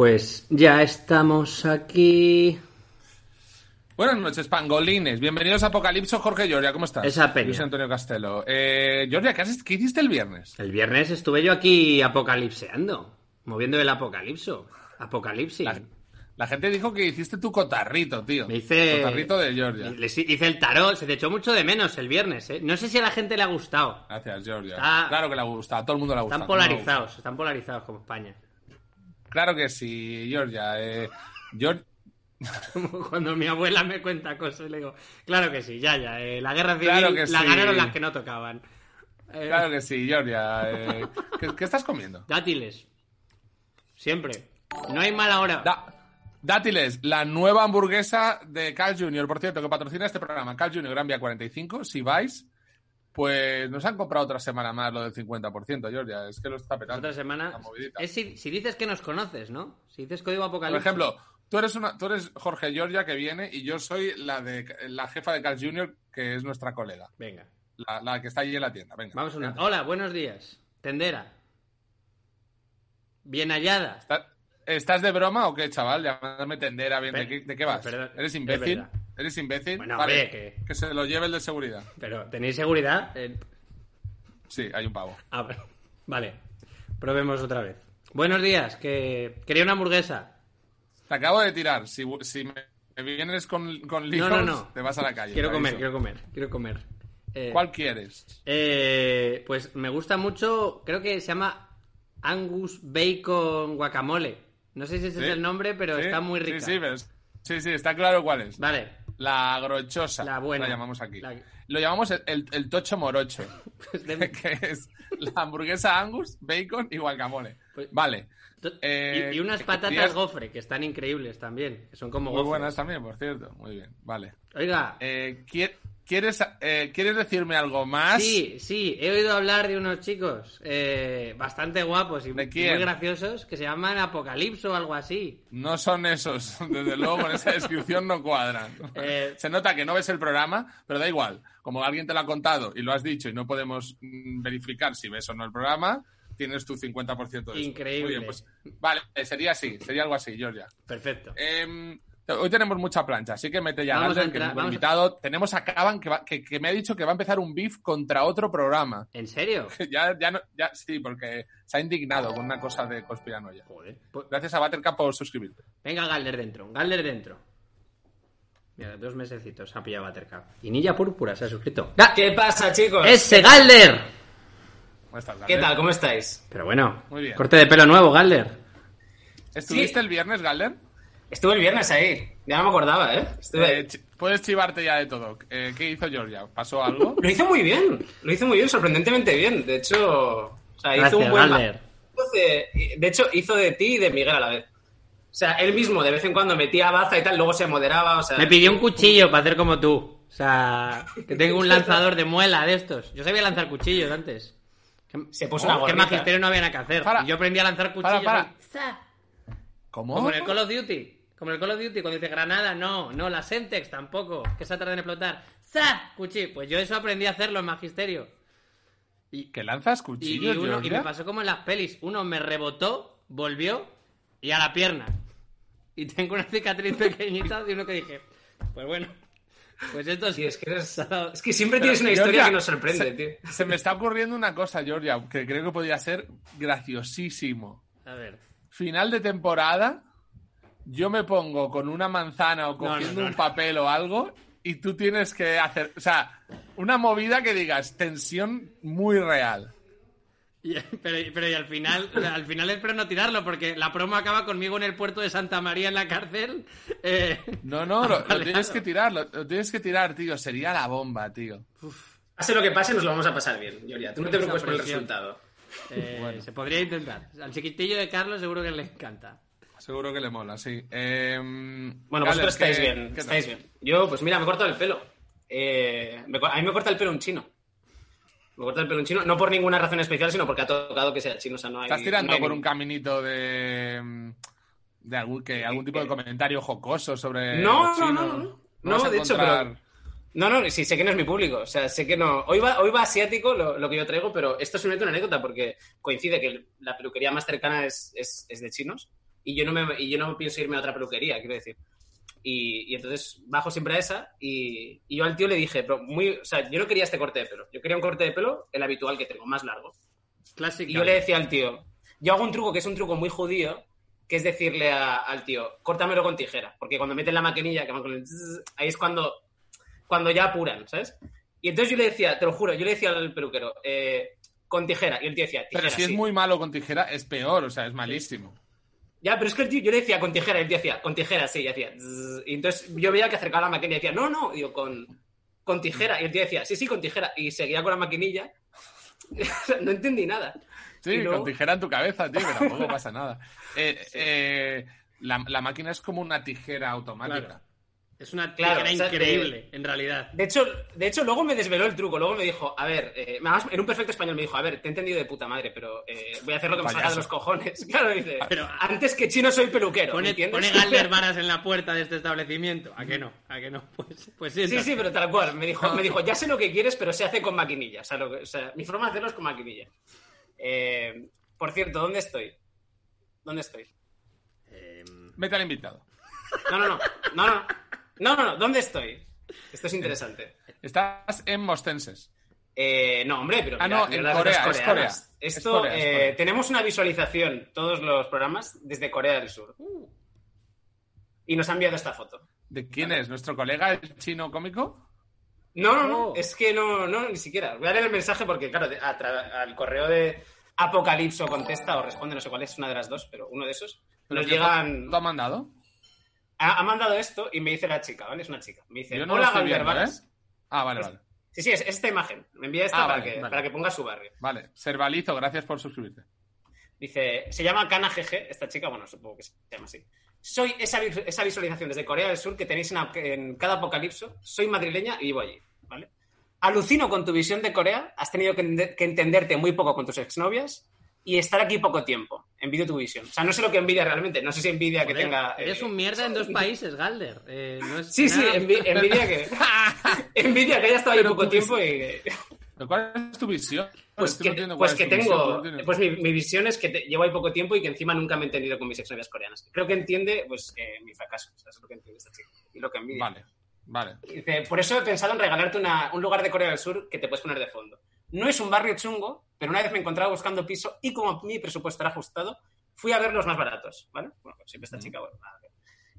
Pues ya estamos aquí. Buenas noches, pangolines. Bienvenidos a Apocalipso, Jorge Giorgia. ¿Cómo estás? Esa peña. Luis Antonio Castelo. Eh, Giorgia, ¿qué, has- qué hiciste el viernes? El viernes estuve yo aquí apocalipseando, moviendo el apocalipso. Apocalipsis. La, la gente dijo que hiciste tu cotarrito, tío. Me hice. Cotarrito de Georgia. Hice el tarot, se te echó mucho de menos el viernes, ¿eh? No sé si a la gente le ha gustado. Gracias, Georgia. Está- Claro que le gusta, a todo el mundo le gusta. Están polarizados, están polarizados como España. Claro que sí, Georgia. Eh, cuando mi abuela me cuenta cosas, le digo, claro que sí, ya, ya. eh, la guerra civil Claro que la sí. ganaron las que no tocaban. Eh, Claro que sí, Georgia. ¿qué, qué estás comiendo? Dátiles. Siempre. No hay mala hora. Da- Dátiles, la nueva hamburguesa de Carl Jr., por cierto, que patrocina este programa, Carl Jr. Gran Vía 45. Si vais, pues nos han comprado otra semana más lo del 50%, Georgia. Es que lo está petando. Otra semana. Es si, si dices que nos conoces, ¿no? Si dices código Por apocalipsis. ejemplo, tú eres, una, tú eres Jorge Georgia que viene y yo soy la, de, la jefa de Carl Jr., que es nuestra colega. Venga, La, la que está allí en la tienda. Venga. vamos a una. Hola, buenos días. Tendera. Bien hallada. ¿Está- ¿Estás de broma o qué, chaval? Llamándome tendera. Bien, ¿de, qué, de qué vas? perdón, ¿Eres es imbécil? ¿Eres imbécil? Bueno, Vale, que- que se lo lleve el de seguridad. Pero, ¿tenéis seguridad? Eh, Sí, hay un pavo. ah, vale. Probemos otra vez. Buenos días, que quería una hamburguesa. Te acabo de tirar. Si, si me vienes con, con líos, No, no, no. te vas a la calle. Quiero comer, quiero comer, quiero comer. Eh, ¿Cuál quieres? eh, pues me gusta mucho, creo que se llama Angus Bacon Guacamole. No sé si ese ¿Sí? es el nombre, pero Sí, está muy rica. Sí, sí, pero sí, sí, está claro cuál es. Vale, La agrochosa. La buena. llamamos aquí. La- Lo llamamos el, el- el tocho morocho. Pues de- que es la hamburguesa Angus, bacon y guacamole. Pues- vale. Eh, y, y unas ¿qué patatas gofre, que están increíbles también, que son como Muy gofres. buenas también, por cierto. Muy bien, vale. Oiga, Eh, ¿qui- ¿quieres, eh, ¿Quieres decirme algo más? sí, sí, he oído hablar de unos chicos eh, bastante guapos y ¿De muy graciosos que se llaman Apocalipso o algo así. No son esos. Desde luego, con esa descripción no cuadran. Eh, Se nota que no ves el programa, pero da igual. Como alguien te lo ha contado y lo has dicho y no podemos mm, verificar si ves o no el programa, tienes tu 50% de eso. Increíble. Muy bien, pues, vale, sería así, sería algo así, Georgia. Perfecto. Em, hoy tenemos mucha plancha, así que mete ya Vamos a Galder, que es un a- invitado. Tenemos a Caban, que, va- que, que me ha dicho que va a empezar un beef contra otro programa. ¿En serio? ya, ya, no, ya, sí, porque se ha indignado con una cosa de conspiranoia. Joder. Pues- Gracias a Buttercup por suscribirte. Venga, Galder dentro, Galder dentro. Mira, dos mesecitos ha pillado Buttercup. Y Nilla Púrpura se ha suscrito. ¡Ah! ¿Qué pasa, chicos? ¡Ese Galder! ¿Cómo estás, ¿Qué Galder? tal? ¿Cómo estáis? Pero bueno, Muy bien. corte de pelo nuevo, Galder. ¿Estuviste Sí. el viernes, Galder? Estuve el viernes ahí. Ya no me acordaba, ¿eh? Estuve... Eh, puedes chivarte ya de todo. Eh, ¿Qué hizo Georgia? ¿Pasó algo? Lo hizo muy bien. Lo hizo muy bien, sorprendentemente bien. De hecho, o sea, hizo un buen... De, de hecho, hizo de ti y de Miguel a la vez. O sea, él mismo de vez en cuando metía baza y tal, luego se moderaba, o sea... Me pidió un cuchillo para hacer como tú. O sea, que tengo un lanzador de muela de estos. Yo sabía lanzar cuchillos antes. Se puso Oh, una que gorrita. magisterio no había nada que hacer. Para. Y yo aprendí a lanzar cuchillos. Para. ¿Cómo? Como en el Call of Duty. Como el Call of Duty, cuando dice granada, no, no, la Sentex tampoco, que se tarda en explotar. ¡Za! Cuchillo. Pues yo eso aprendí a hacerlo en magisterio. Y, ¿Que lanzas y, cuchillos, y uno- y me pasó como en las pelis. Uno me rebotó, volvió y a la pierna. Y tengo una cicatriz pequeñita de uno que dije, pues bueno, pues esto Sí, es que eres... Es que siempre Pero, tienes una historia Georgia, que nos sorprende, se, tío. Se me está ocurriendo una cosa, Georgia, que creo que podría ser graciosísimo. A ver. Final de temporada, yo me pongo con una manzana o no, cogiendo no, un no. papel o algo y tú tienes que hacer, o sea, una movida que digas, tensión muy real. Y- pero, pero y al final, al final espero no tirarlo porque la promo acaba conmigo en el puerto de Santa María en la cárcel. eh, No, no, lo, tienes que tirar, lo, lo tienes que tirar, tío, sería la bomba, tío. Pase lo que pase, nos lo vamos a pasar bien, Yoria. Tú no te preocupes por el resultado. eh, Se podría intentar. Al chiquitillo de Carlos seguro que le encanta. Seguro que le mola, sí. Eh, Bueno, Gales, vosotros estáis ¿qué- bien, qué estáis bien. Yo, pues mira, me he cortado el pelo. Eh, me co- a mí me corta el pelo un chino. Me corta el pelo un chino, no por ninguna razón especial, sino porque ha tocado que sea chino. O sea, no hay, Estás tirando no hay por ningún- un caminito de. mm, de algún, que, algún tipo de comentario jocoso sobre. No, los no, chinos. no, no. vas No, a de hecho, encontrar- pero- No, no, sí, sé que no es mi público. O sea, sé que no. Hoy va, hoy va asiático lo, lo que yo traigo, pero esto es una anécdota porque coincide que la peluquería más cercana es, es, es de chinos y yo no me, y yo no pienso irme a otra peluquería, quiero decir. Y, y entonces bajo siempre a esa y, y yo al tío le dije, pero muy, o sea, yo no quería este corte de pelo, yo quería un corte de pelo, el habitual que tengo, más largo. Clásica. Y yo le decía al tío, yo hago un truco que es un truco muy judío, que es decirle a- al tío, córtamelo con tijera, porque cuando meten la maquinilla, que van con el zzz, ahí es cuando, cuando ya apuran, ¿sabes? Y entonces yo le decía, te lo juro, yo le decía al peluquero, eh, con tijera, y el tío decía, tijera, Pero si es sí. muy malo con tijera, es peor, o sea, es malísimo. Ya, pero es que el tío, yo le decía con tijera, el tío decía, con tijera, sí, y hacía, zzz, y entonces yo veía que acercaba la maquinilla y decía, no, no, digo, con, con tijera, y el tío decía, sí, sí, con tijera, y seguía con la maquinilla, no entendí nada. Sí, luego- con tijera en tu cabeza, tío, que tampoco pasa nada. Eh, eh, la, la máquina es como una tijera automática. Claro. Es una Claro, tijera o sea, increíble, en realidad. De hecho, de hecho, luego me desveló el truco. Luego me dijo, a ver, eh, además, en un perfecto español me dijo, a ver, te he entendido de puta madre, pero eh, voy a hacer lo que me salga de los cojones. Claro, dice, Pero- antes que chino soy peluquero, ¿me Pone, pone Galder varas en la puerta de este establecimiento. ¿A que no? ¿A que no? Pues, pues sí. Sí, sí, pero tal cual. Me dijo, me dijo, ya sé lo que quieres, pero se hace con maquinilla. O sea, lo que- o sea, mi forma de hacerlo es con maquinilla. Eh, por cierto, ¿dónde estoy? ¿Dónde estoy? Vete al invitado. No, no, no. No, no. No, no, no. ¿Dónde estoy? Esto es interesante. Estás en Mostenses. Eh, no, hombre, pero. Ah, no, mira en las Corea, es. Corea. Es Esto, Corea, es eh, tenemos una visualización, todos los programas, desde Corea del Sur. Y nos ha enviado esta foto. ¿De quién es? ¿Nuestro colega el chino cómico? No, no, no, Oh. es que no, no, ni siquiera. Voy a leer el mensaje porque, claro, al correo de Apocalipso contesta o responde, no sé cuál es, una de las dos, pero uno de esos. ¿Pero Nos llegan. foto ha mandado? Ha, ha mandado esto y me dice la chica, ¿vale? Es una chica. Me dice, Yo no hola, Galder viendo, ¿eh? Varas". Ah, vale, vale. Sí, sí, es, es esta imagen. Me envía esta Ah, para, vale, que, vale. para que ponga su barrio. Vale. Servalizo, gracias por suscribirte. Dice, se llama Kana GG, esta chica, bueno, supongo que se llama así. Soy esa, esa visualización desde Corea del Sur que tenéis en, en cada apocalipso. Soy madrileña y vivo allí, ¿vale? Alucino con tu visión de Corea. Has tenido que, que entenderte muy poco con tus exnovias y estar aquí poco tiempo. Envidio tu visión. O sea, no sé lo que envidia realmente. No sé si envidia que joder, tenga... Eres eh, un mierda en dos países, Galder. Eh, no es Sí, sí, nada- envi- envidia que... envidia que haya estado ahí Pero poco tiempo y... ¿Pero ¿Cuál es tu visión? Pues Es que, pues que visión, tengo. entiendo. Pues mi, mi visión es que te- llevo ahí poco tiempo y que encima nunca me he entendido con mis exnovias coreanas. Creo que entiende pues eh, mi fracaso. O sea, eso es lo que entiende esta chica. Y lo que envidia. Vale, vale. Dice, por eso he pensado en regalarte una- un lugar de Corea del Sur que te puedes poner de fondo. No es un barrio chungo, pero una vez me encontraba buscando piso y como mi presupuesto era ajustado, fui a ver los más baratos. ¿Vale? Bueno, pues siempre esta chica, bueno, nada.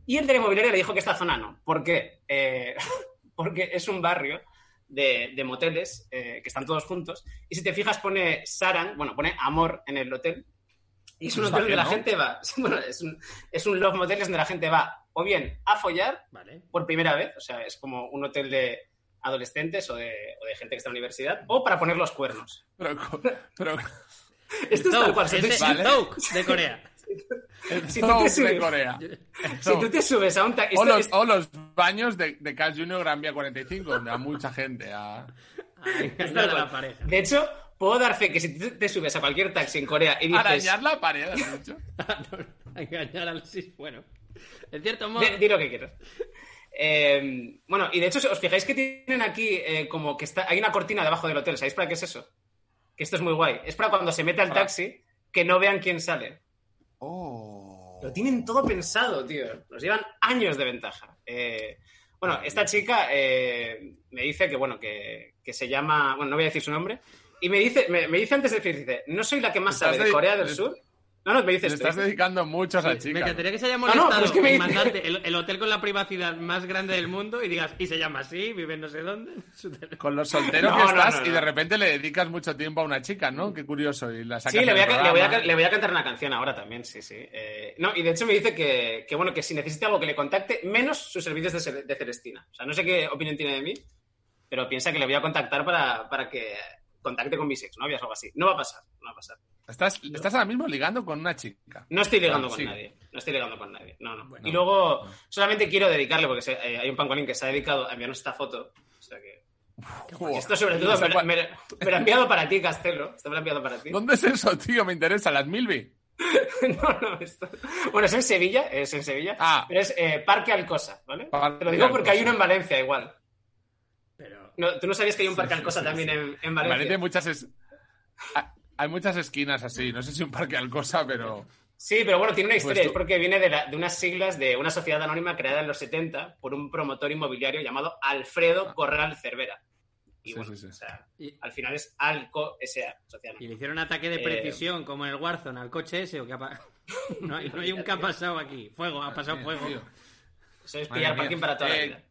Y el de la inmobiliaria le dijo que esta zona no. ¿Por qué? Eh, porque es un barrio de, de moteles eh, que están todos juntos. Y si te fijas, pone Saran, bueno, pone amor en el hotel. Y es un Está hotel donde la gente va. Bueno, es un, es un love motel donde la gente va o bien a follar Vale. por primera vez, o sea, es como un hotel de adolescentes o de, o de gente que está en la universidad, o para poner los cuernos. Pero, pero Esto es tal cual. Si, Es de, Vale. De Corea. el Si tú te de subes- Corea. si tú te subes a un taxi... O los, o los baños de, de Carl Jr. Gran Vía 45, donde a mucha gente. A... A engañar a la pareja. De hecho, puedo dar fe que si tú te subes a cualquier taxi en Corea y dices... Arañar la pared, has dicho. A engañar al sí. Bueno. En cierto modo. Di, di lo que quieras. Eh, bueno, y de hecho, os fijáis que tienen aquí eh, como que está, hay una cortina debajo del hotel. ¿Sabéis para qué es eso? Que esto es muy guay. Es para cuando se mete al taxi que no vean quién sale. Oh. Lo tienen todo pensado, tío. Nos llevan años de ventaja. Eh, bueno, esta chica eh, me dice que, bueno, que, que se llama... Bueno, no voy a decir su nombre. Y me dice, me, me dice antes de decir, dice, no soy la que más sabe de Corea del Sur. No, no, me dice Le esto. estás dedicando mucho a esa Me chica. encantaría que se haya no, molestado pero es que me en mandarte el, el hotel con la privacidad más grande del mundo y digas, y se llama así, vive no sé dónde. Con lo soltero No, que no, estás no, y no. de repente le dedicas mucho tiempo a una chica, ¿no? Qué curioso. Y la sacas Sí, le voy, a, del le, voy a, programa. le voy a cantar una canción ahora también, sí, sí. Eh, no, y de hecho me dice que, que, bueno, que si necesita algo que le contacte, menos sus servicios de, de Celestina. O sea, no sé qué opinión tiene de mí, pero piensa que le voy a contactar para, para que contacte con mis exnovias o algo así. No va a pasar, no va a pasar. Estás, estás ahora mismo ligando con una chica. No estoy ligando con nadie. No estoy ligando con nadie. No, no. Bueno. y luego, solamente quiero dedicarle, porque se- eh, hay un pangolín que se ha dedicado a enviarnos esta foto. O sea que. Joder. Esto sobre todo me, me- me lo ha enviado para ti, Castelo. Esto me lo ha enviado para ti. ¿Dónde es eso, tío? Me interesa. ¿Las Milby? no, no, esto... Bueno, es en Sevilla, es en Sevilla, Ah. pero es eh, Parque Alcosa, ¿vale? Parque Te lo digo porque Alcosa. hay uno en Valencia igual. No, ¿Tú no sabías que hay un Parque Sí, Alcosa sí, también sí. en, en En Valencia? Valencia hay muchas, es- hay- muchas esquinas así. No sé si un parque Alcosa, pero... Sí, pero bueno, tiene una historia, Pues tú- es porque viene de, la- de unas siglas de una sociedad anónima creada en los 70 por un promotor inmobiliario llamado Alfredo Corral Cervera. Y Sí, bueno, sí, sí. o sea, al final es Alco S.A. Sociedad y le hicieron ataque de Eh, precisión, como en el Warzone, al coche ese. ¿o qué ha pa- no, hay, no hay un que ha pasado aquí. Fuego, ha pasado fuego. Eso es pillar parking para toda la Eh, vida.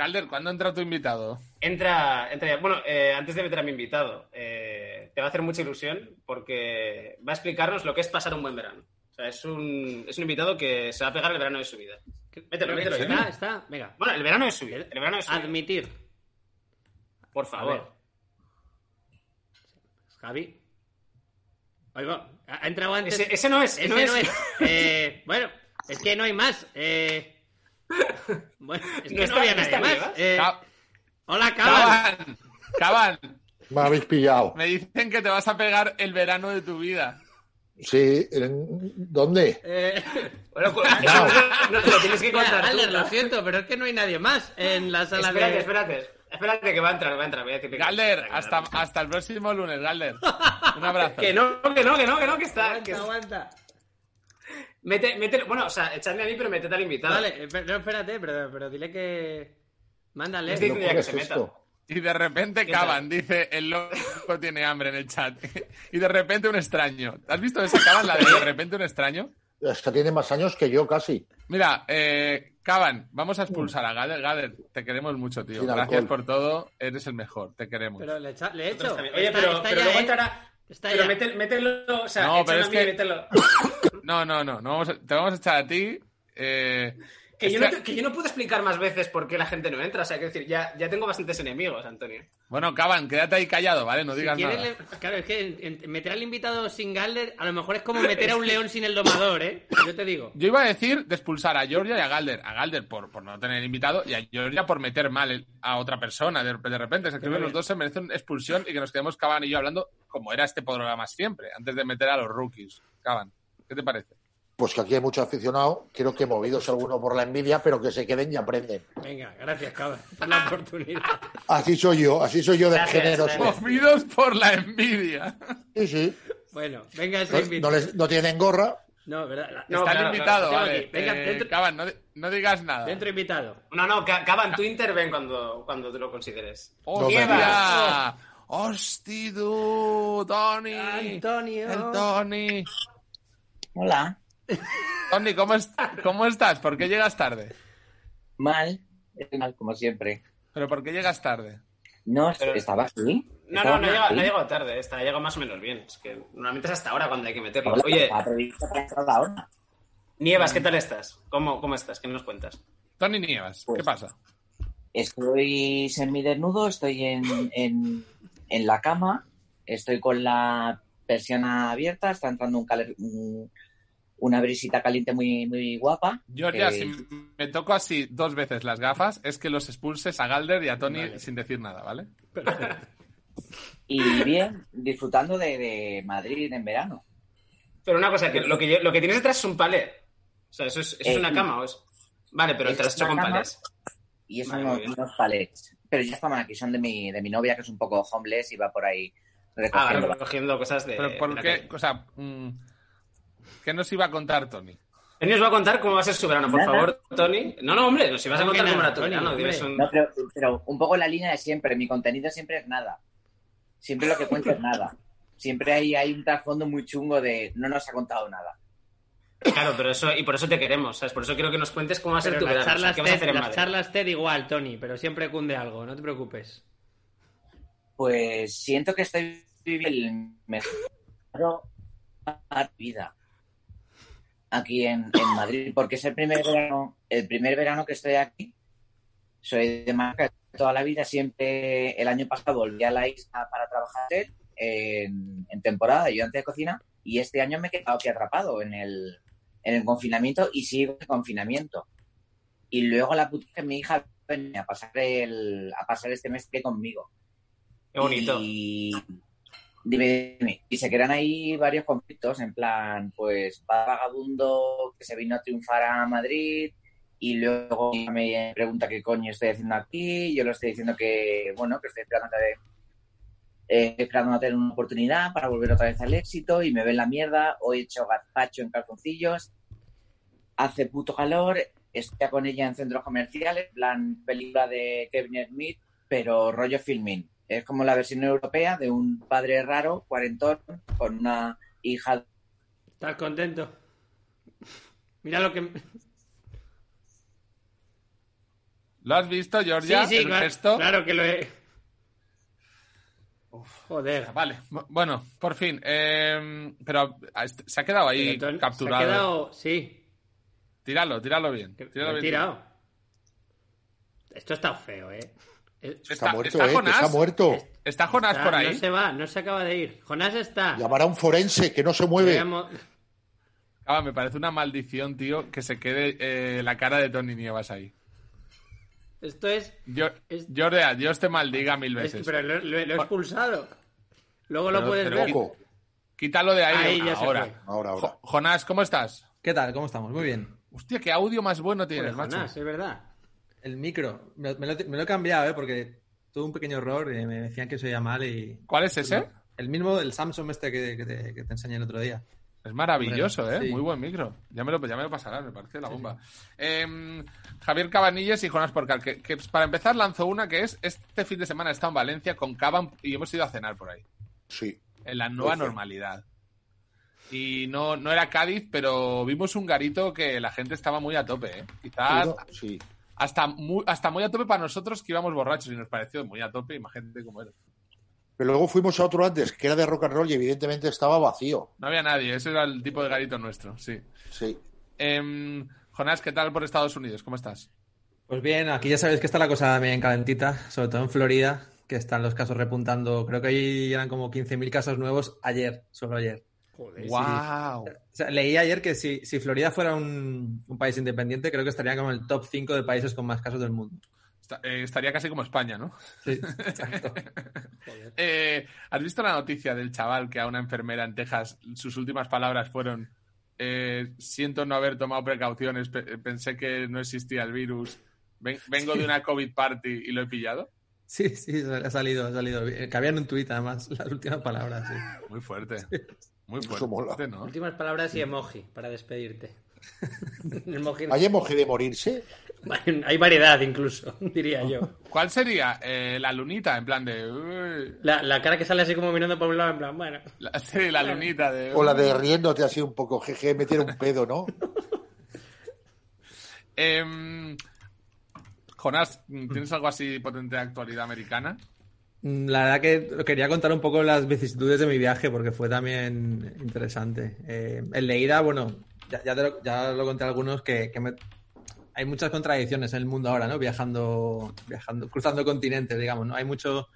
Galder, ¿cuándo entra tu invitado? Entra, entra ya. Bueno, eh, antes de meter a mi invitado, eh, te va a hacer mucha ilusión porque va a explicarnos lo que es pasar un buen verano. O sea, es un, es un invitado que se va a pegar el verano de su vida. Mételo, mételo. Está, está, venga. Bueno, el verano de su vida. El verano de su vida. Admitir. Por favor. Javi. Oigo, ha ha entrado antes. Ese, ese no es. Ese no no es. es. Eh, bueno, es que no hay más. Eh, bueno, es que No no, está- había nadie está más. Vivas. Eh, hola, Cabal. Caban, Caban, Me habéis pillado. me dicen que te vas a pegar el verano de tu vida. Sí, ¿en- ¿dónde? Eh, Bueno, no, no te lo tienes que mira, contar. tú, Alder, lo siento, pero es que no hay nadie más en la sala Espérate, de. espérate. Espérate que va a entrar, va a entrar. Voy a decirle que- Galder, que- hasta, hasta el próximo lunes, Galder. Un abrazo. Que no, que no, que no, que no, que está. que- aguanta. Mete, mete, bueno, o sea, echadme a mí, pero metete al invitado. Vale, eh, pero, no, espérate, pero, pero dile que. Mándale. Es ¿Qué diciendo ya locura que se meta. Y de repente ¿Qué Caban dice, el loco tiene hambre en el chat. Y de repente un extraño. ¿Has visto esa Caban, la de de repente un extraño? Es que tiene más años que yo casi. Mira, eh, Caban, vamos a expulsar a Gader. Gader, te queremos mucho, tío. Gracias por todo, eres el mejor, te queremos. Pero le, echa- le he hecho. Oye, pero, está pero ya, luego entrará. Está pero mete- mételo, o sea, No, pero es a mí que- y mételo. No, no, no, no vamos a- te vamos a echar a ti. eh, Que es yo, que- no que yo no puedo explicar más veces por qué la gente no entra. O sea, quiero decir, ya, ya tengo bastantes enemigos, Antonio. Bueno, Caban, quédate ahí callado, ¿vale? No digas nada. le- Claro, es que en- en- meter al invitado sin Galder a lo mejor es como meter a un león sin el domador, ¿eh? Yo te digo. Yo iba a decir de expulsar a Georgia y a Galder. A Galder por, por no tener invitado y a Georgia por meter mal a otra persona. De, de repente, se que los dos se merecen expulsión y que nos quedemos Caban y yo hablando como era este programa siempre, antes de meter a los rookies. Caban, ¿qué te parece? Pues que aquí hay mucho aficionado. Quiero que movidos alguno por la envidia, pero que se queden y aprenden. Venga, gracias, cabrón, por la oportunidad. Así soy yo, así soy yo de Gracias, generoso. gracias. Movidos por la envidia. Sí, sí. Bueno, venga ese No, invitado. no les- no tienen gorra. No, ¿verdad? La- No, Está claro, vale. Venga, Eh, dentro- Caban, no, di- no digas nada. Dentro invitado. No, no, Ca- Caban, tú interven cuando, cuando tú lo consideres. ¡Hostia! Nieva. ¡Hosti, tú! ¡Tony! Antonio. ¡El Tony! Hola. Tony, ¿cómo, es- ¿cómo estás? ¿Por qué llegas tarde? Mal. Mal, como siempre. ¿Pero por qué llegas tarde? No, Pero- estaba aquí. No, no, no aquí. no ha llegado tarde. Está, ha llegado más o menos bien. Es que normalmente es hasta ahora cuando hay que meterlo. Hola, Oye. Nievas, ¿qué tal estás? ¿Cómo, cómo estás? ¿Qué nos cuentas? Tony Nievas, ¿qué Pues- pasa? Estoy semidesnudo, estoy en, en, en la cama, estoy con la persiana abierta, está entrando un caler- un- una brisita caliente muy, muy guapa. Georgia, Eh, si me toco así dos veces las gafas, es que los expulses a Galder y a Tony Vale. sin decir nada, ¿vale? Y bien, disfrutando de, de Madrid en verano. Pero una cosa, que lo que, lo que tienes detrás es un palé. O sea, ¿eso es, eso es Eh, una cama o es...? Vale, pero te lo has hecho una con palés. Y eso Vale, unos, palets. Pero ya estaban aquí, son de mi, de mi novia, que es un poco homeless y va por ahí Ah, recogiendo. vale, recogiendo cosas de... Pero de ¿por la qué? calle. O sea, mm, ¿qué nos iba a contar Tony? Tony os va a contar cómo va a ser su verano, por Nada. favor, Tony. No, no, hombre, si vas a ¿Cómo que contar cómo era tu verano, un- No, pero, pero un poco la línea de siempre. Mi contenido siempre es nada. Siempre lo que cuento es nada. Siempre hay, hay un trasfondo muy chungo de no nos ha contado nada. Claro, pero eso, y por eso te queremos, ¿sabes? Por eso quiero que nos cuentes cómo va a ser Pero tu las verano. o sea, charlas, ¿Qué vas a TED, hacer en las Madrid? charlas TED igual, Tony, pero siempre cunde algo, no te preocupes. Pues siento que estoy viviendo el mejor vida aquí en, en Madrid, porque es el primer verano, el primer verano que estoy aquí. Soy de Málaga toda la vida, siempre el año pasado volví a la isla para trabajar en, en temporada, ayudante de cocina, y este año me he quedado aquí atrapado en el, en el confinamiento y sigo en confinamiento. Y luego la puta que mi hija venía a pasar el, a pasar este mes que conmigo. Qué bonito. Y, dime, dime. y se crean ahí varios conflictos, en plan, pues va vagabundo que se vino a triunfar a Madrid y luego me pregunta qué coño estoy haciendo aquí, yo le estoy diciendo que, bueno, que estoy tratando de eh, esperando a tener una oportunidad para volver otra vez al éxito y me ven la mierda. Hoy he hecho gazpacho en calzoncillos. Hace puto calor. Estoy con ella en centros comerciales, plan película de Kevin Smith, pero rollo filming. Es como la versión europea de un padre raro, cuarentón, con una hija. ¿Estás contento? Mira lo que... ¿Lo has visto, Georgia? sí, sí, el claro, gesto? claro que lo he... Joder. Vale, bu- bueno, por fin. eh, pero ah, se ha quedado ahí Pero capturado. Se ha quedado... Sí, Tíralo, tíralo bien. tíralo bien. tirado. Esto está feo, ¿eh? Es- Está, Está- muerto, está ¿eh? Jonás. está muerto. ¿Está Jonás está- por ahí? No se va, no se acaba de ir. Jonás está. Llamar a un forense que no se mueve. Ah, me parece una maldición, tío, que se quede eh, la cara de Tony Nievas ahí. Esto es... Yo, Es- Jordi, Dios te maldiga mil es- veces. pero lo, lo- lo he expulsado. Luego lo puedes ver. Quítalo de ahí, Ahí ya se ahora. fue. Ahora, ahora. Jo- Jonás, ¿cómo estás? ¿Qué tal? ¿Cómo estamos? Muy bien. Hostia, qué audio más bueno Joder, tienes, macho. Jonás, es verdad. El micro. Me, me lo, me lo he cambiado, ¿eh? Porque tuve un pequeño error y me decían que se oía mal y... ¿Cuál es ese? El mismo del Samsung este que, que te, que te enseñé el otro día. Es maravilloso, Hombre, ¿eh? sí. Muy buen micro. Ya me lo, ya me lo pasarás, me parece la bomba. Em, Javier Cabanilles y Jonás Porcal, que, que para empezar lanzó una que es, este fin de semana he estado en Valencia con Caban y hemos ido a cenar por ahí, Sí. en la nueva Ojo. normalidad. Y no, no era Cádiz, pero vimos un garito que la gente estaba muy a tope, ¿eh? Quizás. Sí. Hasta, muy, hasta muy a tope para nosotros que íbamos borrachos y nos pareció muy a tope, imagínate cómo era. Pero luego fuimos a otro antes, que era de rock and roll y evidentemente estaba vacío. No había nadie, ese era el tipo de garito nuestro, sí. Sí. Em, Jonás, ¿qué tal por Estados Unidos? ¿Cómo estás? Pues bien, aquí ya sabéis que está la cosa bien calentita, sobre todo en Florida, que están los casos repuntando. Creo que ahí eran como 15.000 casos nuevos ayer, solo ayer. Joder. ¡Wow! O sea, leí ayer que si, si Florida fuera un, un país independiente, creo que estaría como en el top 5 de países con más casos del mundo. Está- eh, estaría casi como España, ¿no? Sí, exacto. Joder. Eh, ¿Has visto la noticia del chaval que a una enfermera en Texas sus últimas palabras fueron eh, siento no haber tomado precauciones, pe- pensé que no existía el virus, ven- vengo de una COVID party y lo he pillado? Sí, sí, ha salido, ha salido. Cabían en un tuit, además, las últimas palabras, sí. Muy fuerte. Muy mola. fuerte, ¿no? Últimas palabras y emoji para despedirte. Emoji- ¿Hay emoji de morirse? Hay variedad incluso, diría yo. ¿Cuál sería eh, la lunita? En plan de... uy, La, la cara que sale así como mirando por un lado, en plan, bueno. la, sí, la lunita de... O la de riéndote así un poco, jeje, meter un pedo, ¿no? Em, Jonás, ¿tienes algo así potente de actualidad americana? Mm, La verdad que quería contar un poco las vicisitudes de mi viaje porque fue también interesante. Eh, el bueno, ya, ya, te lo conté a algunos que, que me- hay muchas contradicciones en el mundo ahora, ¿no? Viajando, viajando, cruzando continentes, digamos, ¿no? Hay mucho,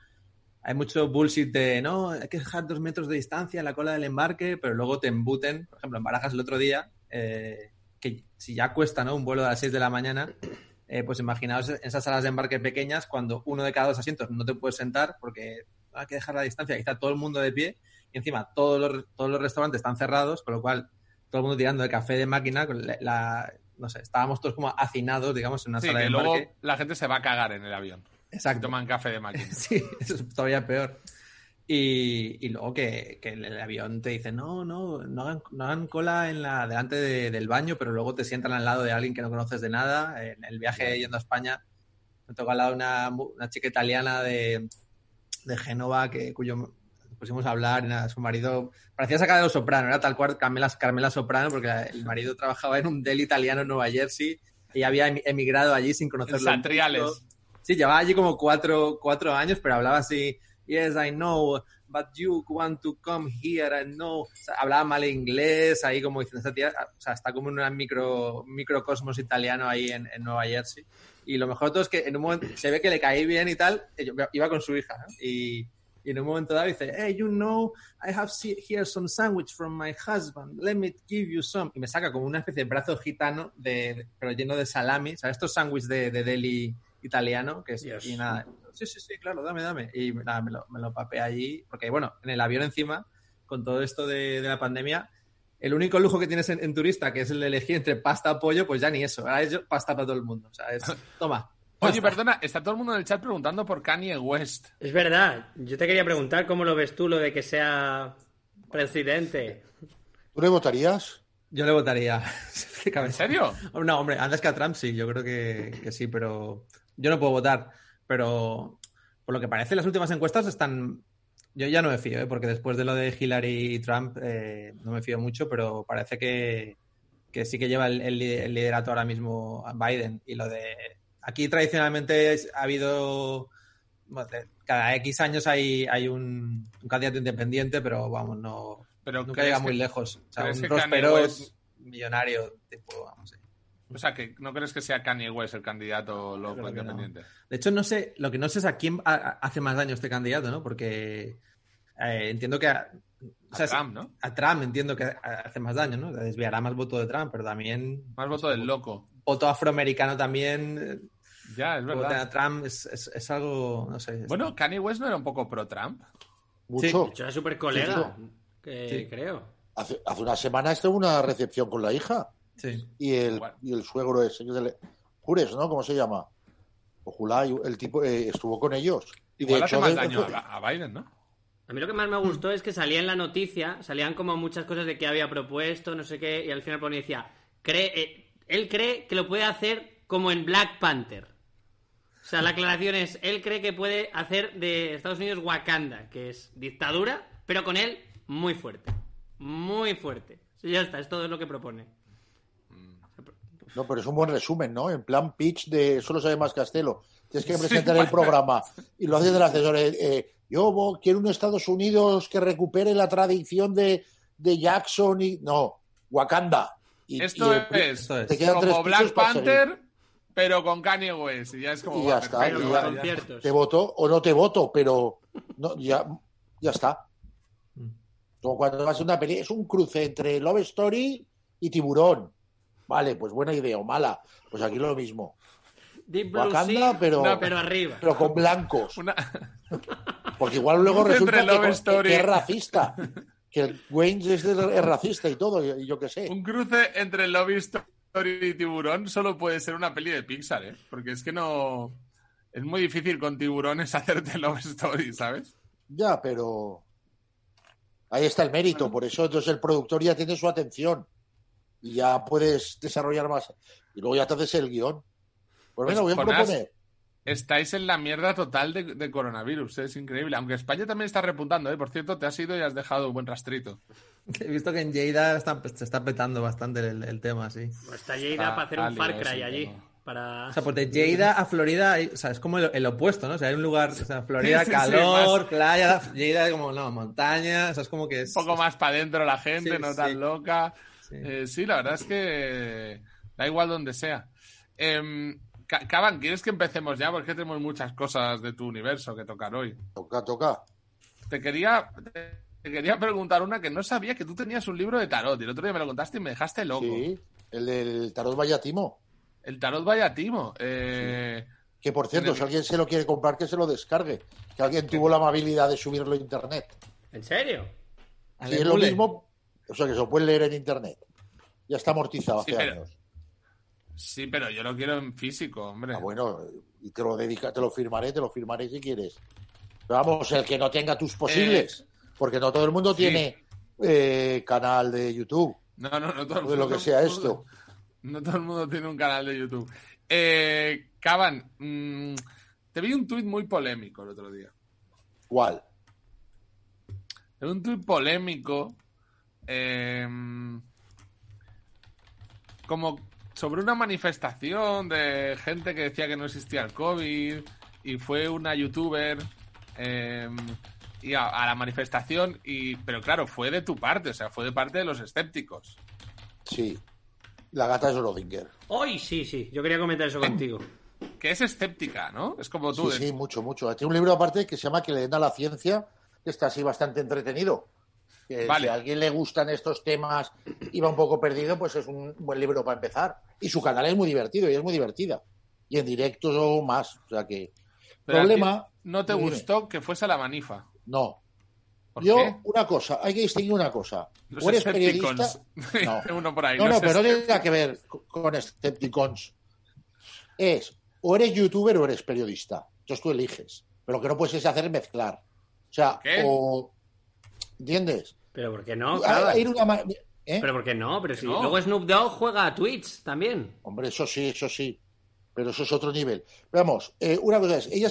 hay mucho bullshit de, no, hay que dejar dos metros de distancia en la cola del embarque, pero luego te embuten, por ejemplo, en Barajas el otro día, eh, que si ya cuesta, ¿no? Un vuelo a las 6 de la mañana, eh, pues imaginaos en esas salas de embarque pequeñas cuando uno de cada dos asientos no te puedes sentar porque hay que dejar la distancia, que está todo el mundo de pie y encima todos los, todos los restaurantes están cerrados, con lo cual todo el mundo tirando de café de máquina, con la, la- no sé, estábamos todos como hacinados, digamos, en una Sí, sala de que luego embarque. la gente se va a cagar en el avión. Si Exacto. toman café de máquina. Sí, eso es todavía peor. Y, y luego que, que el, avión te dice, no, no, no hagan, no hagan cola en la, delante de- del baño, pero luego te sientan al lado de alguien que no conoces de nada. En el viaje yendo a España, me tocó al lado una, una chica italiana de, de Génova, que, cuyo pusimos a hablar, y nada, su marido parecía sacado de los soprano, era tal cual Carmela, Carmela Soprano, porque el marido trabajaba en un del italiano en Nueva Jersey y había emi- emigrado allí sin En conocerlo. Satriales. mucho. Sí, llevaba allí como cuatro, cuatro años, pero hablaba así, yes, I know, but you want to come here, I know. O sea, hablaba mal inglés, ahí como diciendo, esta tía, o sea, está como en un micro, microcosmos italiano ahí en, en Nueva Jersey. Y lo mejor de todo es que en un momento se ve que le caí bien y tal, iba con su hija, ¿no? Y, y en un momento dado dice, hey, you know, I have here some sandwich from my husband, let me give you some. Y me saca como una especie de brazo gitano, de, pero lleno de salami, ¿sabes? Estos sándwiches de, de deli italiano, que es, Dios. y nada, sí, sí, sí, claro, dame, dame. Y nada, me lo, me lo papé allí, porque bueno, en el avión encima, con todo esto de, de la pandemia, el único lujo que tienes en, en turista, que es el de elegir entre pasta o pollo, pues ya ni eso. Ahora es yo- pasta para todo el mundo. O sea, es, toma, Oye, perdona, está todo el mundo en el chat preguntando por Kanye West. Es verdad. Yo te quería preguntar cómo lo ves tú lo de que sea presidente. ¿Tú le votarías? Yo le votaría. ¿En serio? No, hombre, antes que a Trump sí, yo creo que, que sí, pero yo no puedo votar. Pero por lo que parece, las últimas encuestas están. Yo ya no me fío, ¿eh? porque después de lo de Hillary y Trump eh, no me fío mucho, pero parece que, que sí que lleva el, el li- el liderato ahora mismo Biden. Y lo de. Aquí tradicionalmente es- ha habido. Cada X años hay, hay un, un candidato independiente, pero vamos, no, Pero nunca ¿crees llega que- muy lejos. O sea, crees un Perot West- millonario, tipo, vamos. sí. O sea, que no crees que sea Kanye West el candidato loco no. independiente. De hecho, no sé, lo que no sé es a quién hace más daño este candidato, ¿no? Porque eh, entiendo que a, o sea, A Trump, ¿no? a Trump entiendo que hace más daño, ¿no? Desviará más voto de Trump, pero también Más voto del loco. voto afroamericano también. Ya, es voto verdad. a Trump es, es- es algo, no sé. es- Bueno, Kanye West no era un poco pro-Trump. Mucho. De hecho, era súper colega, que Sí. creo. Hace, hace una semana estuvo una recepción con la hija sí. y el, y el suegro es señor de Le- Jures, ¿no? ¿Cómo se llama? Ojulay, el tipo eh, estuvo con ellos. Y Igual de hace hecho, más de- daño a, a Biden, ¿no? A mí lo que más me gustó es que salía en la noticia, salían como muchas cosas de que había propuesto, no sé qué, y al final ponía decía, cree, eh, él cree que lo puede hacer como en Black Panther. O sea, la aclaración es, él cree que puede hacer de Estados Unidos Wakanda, que es dictadura, pero con él muy fuerte. Muy fuerte. Ya está, es todo lo que propone. No, pero es un buen resumen, ¿no? En plan pitch de solo sabe más Castelo. Tienes que presentar el programa y lo haces del asesor. eh, eh, yo quiero un Estados Unidos que recupere la tradición de, de Jackson y. No, Wakanda. Y, Esto y el- es esto es. te quedan tres como Black seguir. Panther, pero con Kanye West. Y ya es como. Y ya va, está, perfecto, y Pero ya- con ya. conciertos. Te voto o no te voto, pero no, ya, ya está. Como cuando vas a una peli, es un cruce entre Love Story y Tiburón. Vale, pues buena idea o mala. Pues aquí lo mismo. Deep Blue Wakanda, Sea, pero- no, pero arriba. Pero con blancos. Una- Porque igual luego resulta que, que- es racista. Que el Wayne es, es racista y todo, y, y yo qué sé. Un cruce entre Love Story y Tiburón solo puede ser una peli de Pixar, ¿eh? Porque es que no. Es muy difícil con tiburones hacerte Love Story, ¿sabes? Ya, pero ahí está el mérito. Por eso entonces el productor ya tiene su atención y ya puedes desarrollar más. Y luego ya te haces el guion. Pues venga, voy a proponer. Estáis en la mierda total de, de coronavirus, ¿eh? es increíble. Aunque España también está repuntando, ¿eh? Por cierto, te has ido y has dejado un buen rastrito. He visto que en Lleida está- se está petando bastante el, el tema, sí. Pues está Lleida Está para hacer un Far Cry allí. Para... O sea, pues de Lleida a Florida, o sea, es como el, el opuesto, ¿no? O sea, hay un lugar, o sea, Florida, Sí, sí, sí, calor, más- playa, Lleida como, no, montaña, o sea, es como que es... Un poco más para adentro la gente, Sí, no sí. tan loca. Sí. Eh, sí, la verdad es que da igual donde sea. Em, Ca- Caban, ¿quieres que empecemos ya? Porque tenemos muchas cosas de tu universo que tocar hoy. Toca, toca. Te quería, te quería preguntar una que no sabía que tú tenías un libro de tarot. Y el otro día me lo contaste y me dejaste loco. Sí, el del Tarot Vallatimo. El tarot Vallatimo. Eh, Que por cierto, si alguien se lo quiere comprar, que se lo descargue. Que alguien tuvo la amabilidad de subirlo a internet. ¿En serio? Si es lo mismo, o sea que se lo pueden leer en internet. Ya está amortizado Sí, hace pero- años. sí, pero yo lo quiero en físico, hombre. Ah, bueno, y te lo dedica, te lo firmaré, te lo firmaré si quieres. Pero vamos, el que no tenga tus posibles, porque no todo el mundo sí. tiene eh, canal de YouTube, No, no, no todo el o de lo mundo- que sea esto. No todo el mundo tiene un canal de YouTube. Eh, Caban, mm, te vi un tuit muy polémico el otro día. ¿Cuál? Te vi un tuit polémico. Eh, como sobre una manifestación de gente que decía que no existía el COVID y fue una youtuber eh, y a, a la manifestación y pero claro fue de tu parte o sea fue de parte de los escépticos Sí. La gata es Rodinger. Hoy sí, sí. Yo quería comentar eso contigo. que es escéptica no es como tú Sí, de- sí, mucho, mucho. Tiene un libro aparte que se llama Que le den a la ciencia, que está así bastante entretenido. Que Vale. Si a alguien le gustan estos temas y va un poco perdido, pues es un buen libro para empezar. Y su canal es muy divertido y es muy divertida. Y en directo o más. O sea que. Pero problema. no te Dime. gustó que fuese a la manifa No. ¿Por Yo, qué? una cosa, hay que distinguir una cosa. los o eres periodista. No. uno por ahí No, pero no tiene nada que ver con- con Escepticons. Es o eres youtuber o eres periodista. Entonces tú eliges. Pero lo que no puedes es hacer es mezclar. O sea, ¿Qué? o. ¿Entiendes? Pero ¿por qué no? Una ¿eh? Pero ¿por qué no? Pero si No. luego Snoop Dogg juega a Twitch también. Hombre, eso sí, eso sí. Pero eso es otro nivel. Pero vamos, eh, una cosa es, ella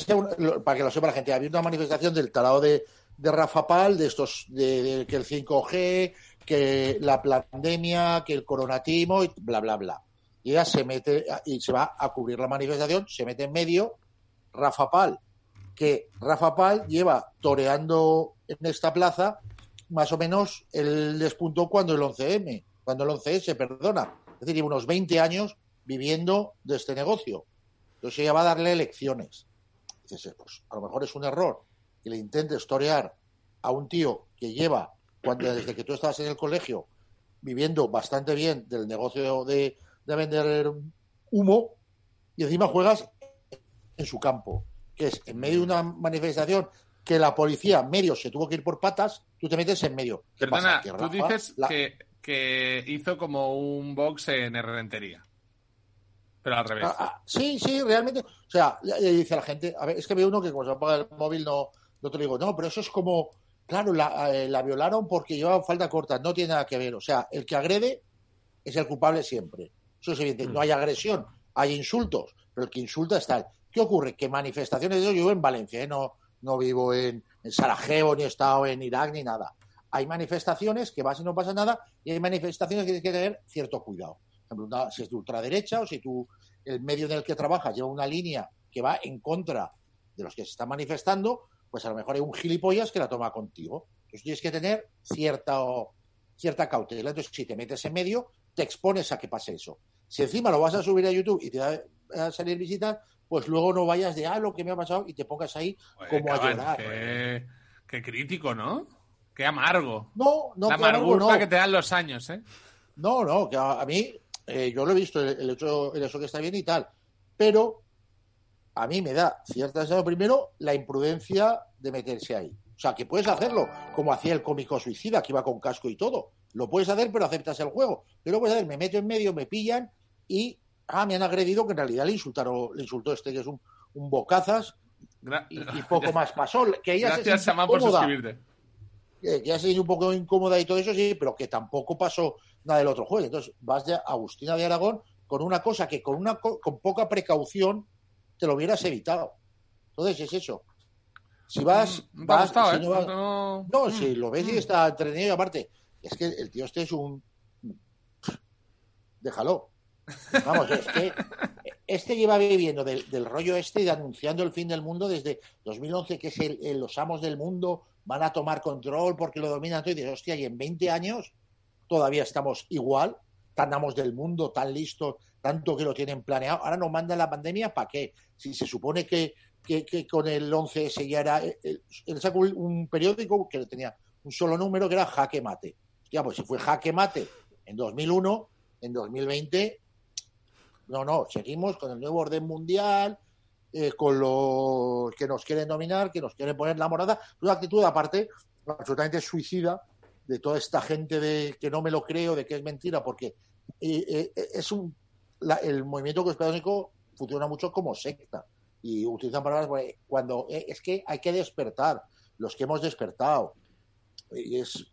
para que lo sepa la gente, había una manifestación del talado de, de Rafa Pal, de estos, de, de que el 5G, que la pandemia, que el coronatimo, y bla, bla, bla. Y ella se mete y se va a cubrir la manifestación, se mete en medio Rafa Pal, que Rafa Pal lleva toreando en esta plaza más o menos el despuntó cuando el 11M, cuando el 11S, perdona. Es decir, unos 20 años viviendo de este negocio. Entonces ella va a darle lecciones. Dices, pues a lo mejor es un error que le intentes torear a un tío que lleva, cuando, desde que tú estabas en el colegio, viviendo bastante bien del negocio de, de vender humo, y encima juegas en su campo, que es en medio de una manifestación que la policía medio se tuvo que ir por patas, tú te metes en medio. ¿Qué Perdona, pasa? Tú dices la- que, que hizo como un box en Rentería. Pero al revés. Ah, ah, sí, sí, realmente. O sea, le, dice a la gente, a ver, es que veo uno que cuando se apaga el móvil no, no te lo digo, no, pero eso es como, claro, la, eh, la violaron porque llevaba falda corta, no tiene nada que ver. O sea, el que agrede es el culpable siempre. Eso es evidente. No hay agresión, hay insultos, pero el que insulta es tal. ¿Qué ocurre? Que manifestaciones de yo vivo en Valencia, ¿eh? no, no vivo en, Sarajevo, ni he estado en Irak, ni nada. Hay manifestaciones que vas y no pasa nada, y hay manifestaciones que tienes que tener cierto cuidado. Por ejemplo, si es de ultraderecha o si tú, el medio en el que trabajas lleva una línea que va en contra de los que se están manifestando, pues a lo mejor hay un gilipollas que la toma contigo. Entonces tienes que tener cierta, cierta cautela. Entonces, si te metes en medio, te expones a que pase eso. Si encima lo vas a subir a YouTube y te va a salir visitas, pues luego no vayas de, ah, lo que me ha pasado, y te pongas ahí como a llorar. Qué, qué crítico, ¿no? Qué amargo. No, no, La amargura no. que te dan los años, ¿eh? No, no, que a, a mí, eh, yo lo he visto, el, el hecho, el hecho que está bien y tal, pero a mí me da cierta sensación, primero, la imprudencia de meterse ahí. O sea, que puedes hacerlo, como hacía el cómico suicida, que iba con casco y todo. Lo puedes hacer, pero aceptas el juego. Pero lo puedes hacer, me meto en medio, me pillan y, ah, me han agredido, que en realidad le insultaron, le insultó este que es un, un bocazas Gra- y, y poco más pasó. Que ella se Gracias, sintió Samán, por suscribirte. que ya se un poco incómoda y todo eso, sí, pero que tampoco pasó nada del otro juego. Entonces vas de Agustina de Aragón con una cosa que con una co- con poca precaución te lo hubieras evitado. Entonces es eso. Si vas, Mm, vas gustado, si ¿eh? no vas- No- no, Mm. si lo ves y está entretenido y aparte, es que el tío este es un déjalo. Vamos, es que este lleva viviendo del, rollo este y anunciando el fin del mundo desde 2011, que es el, los amos del mundo van a tomar control porque lo dominan todo. Y dices, hostia, y en 20 años todavía estamos igual, tan amos del mundo, tan listos, tanto que lo tienen planeado. Ahora nos mandan la pandemia, ¿para qué? Si se supone que, que, con el 11S ya era. eh, Él, él sacó un- un periódico que tenía un solo número que era Jaque Mate. Hostia, pues si fue Jaque Mate en 2001, en 2020 no, no, seguimos con el nuevo orden mundial, eh, con los que nos quieren dominar, que nos quieren poner la morada. Una actitud, aparte, absolutamente suicida de toda esta gente de que no me lo creo, de que es mentira, porque eh, eh, es un. la- el movimiento conspiranoico funciona mucho como secta y utilizan palabras pues, cuando es que hay que despertar, los que hemos despertado. Es,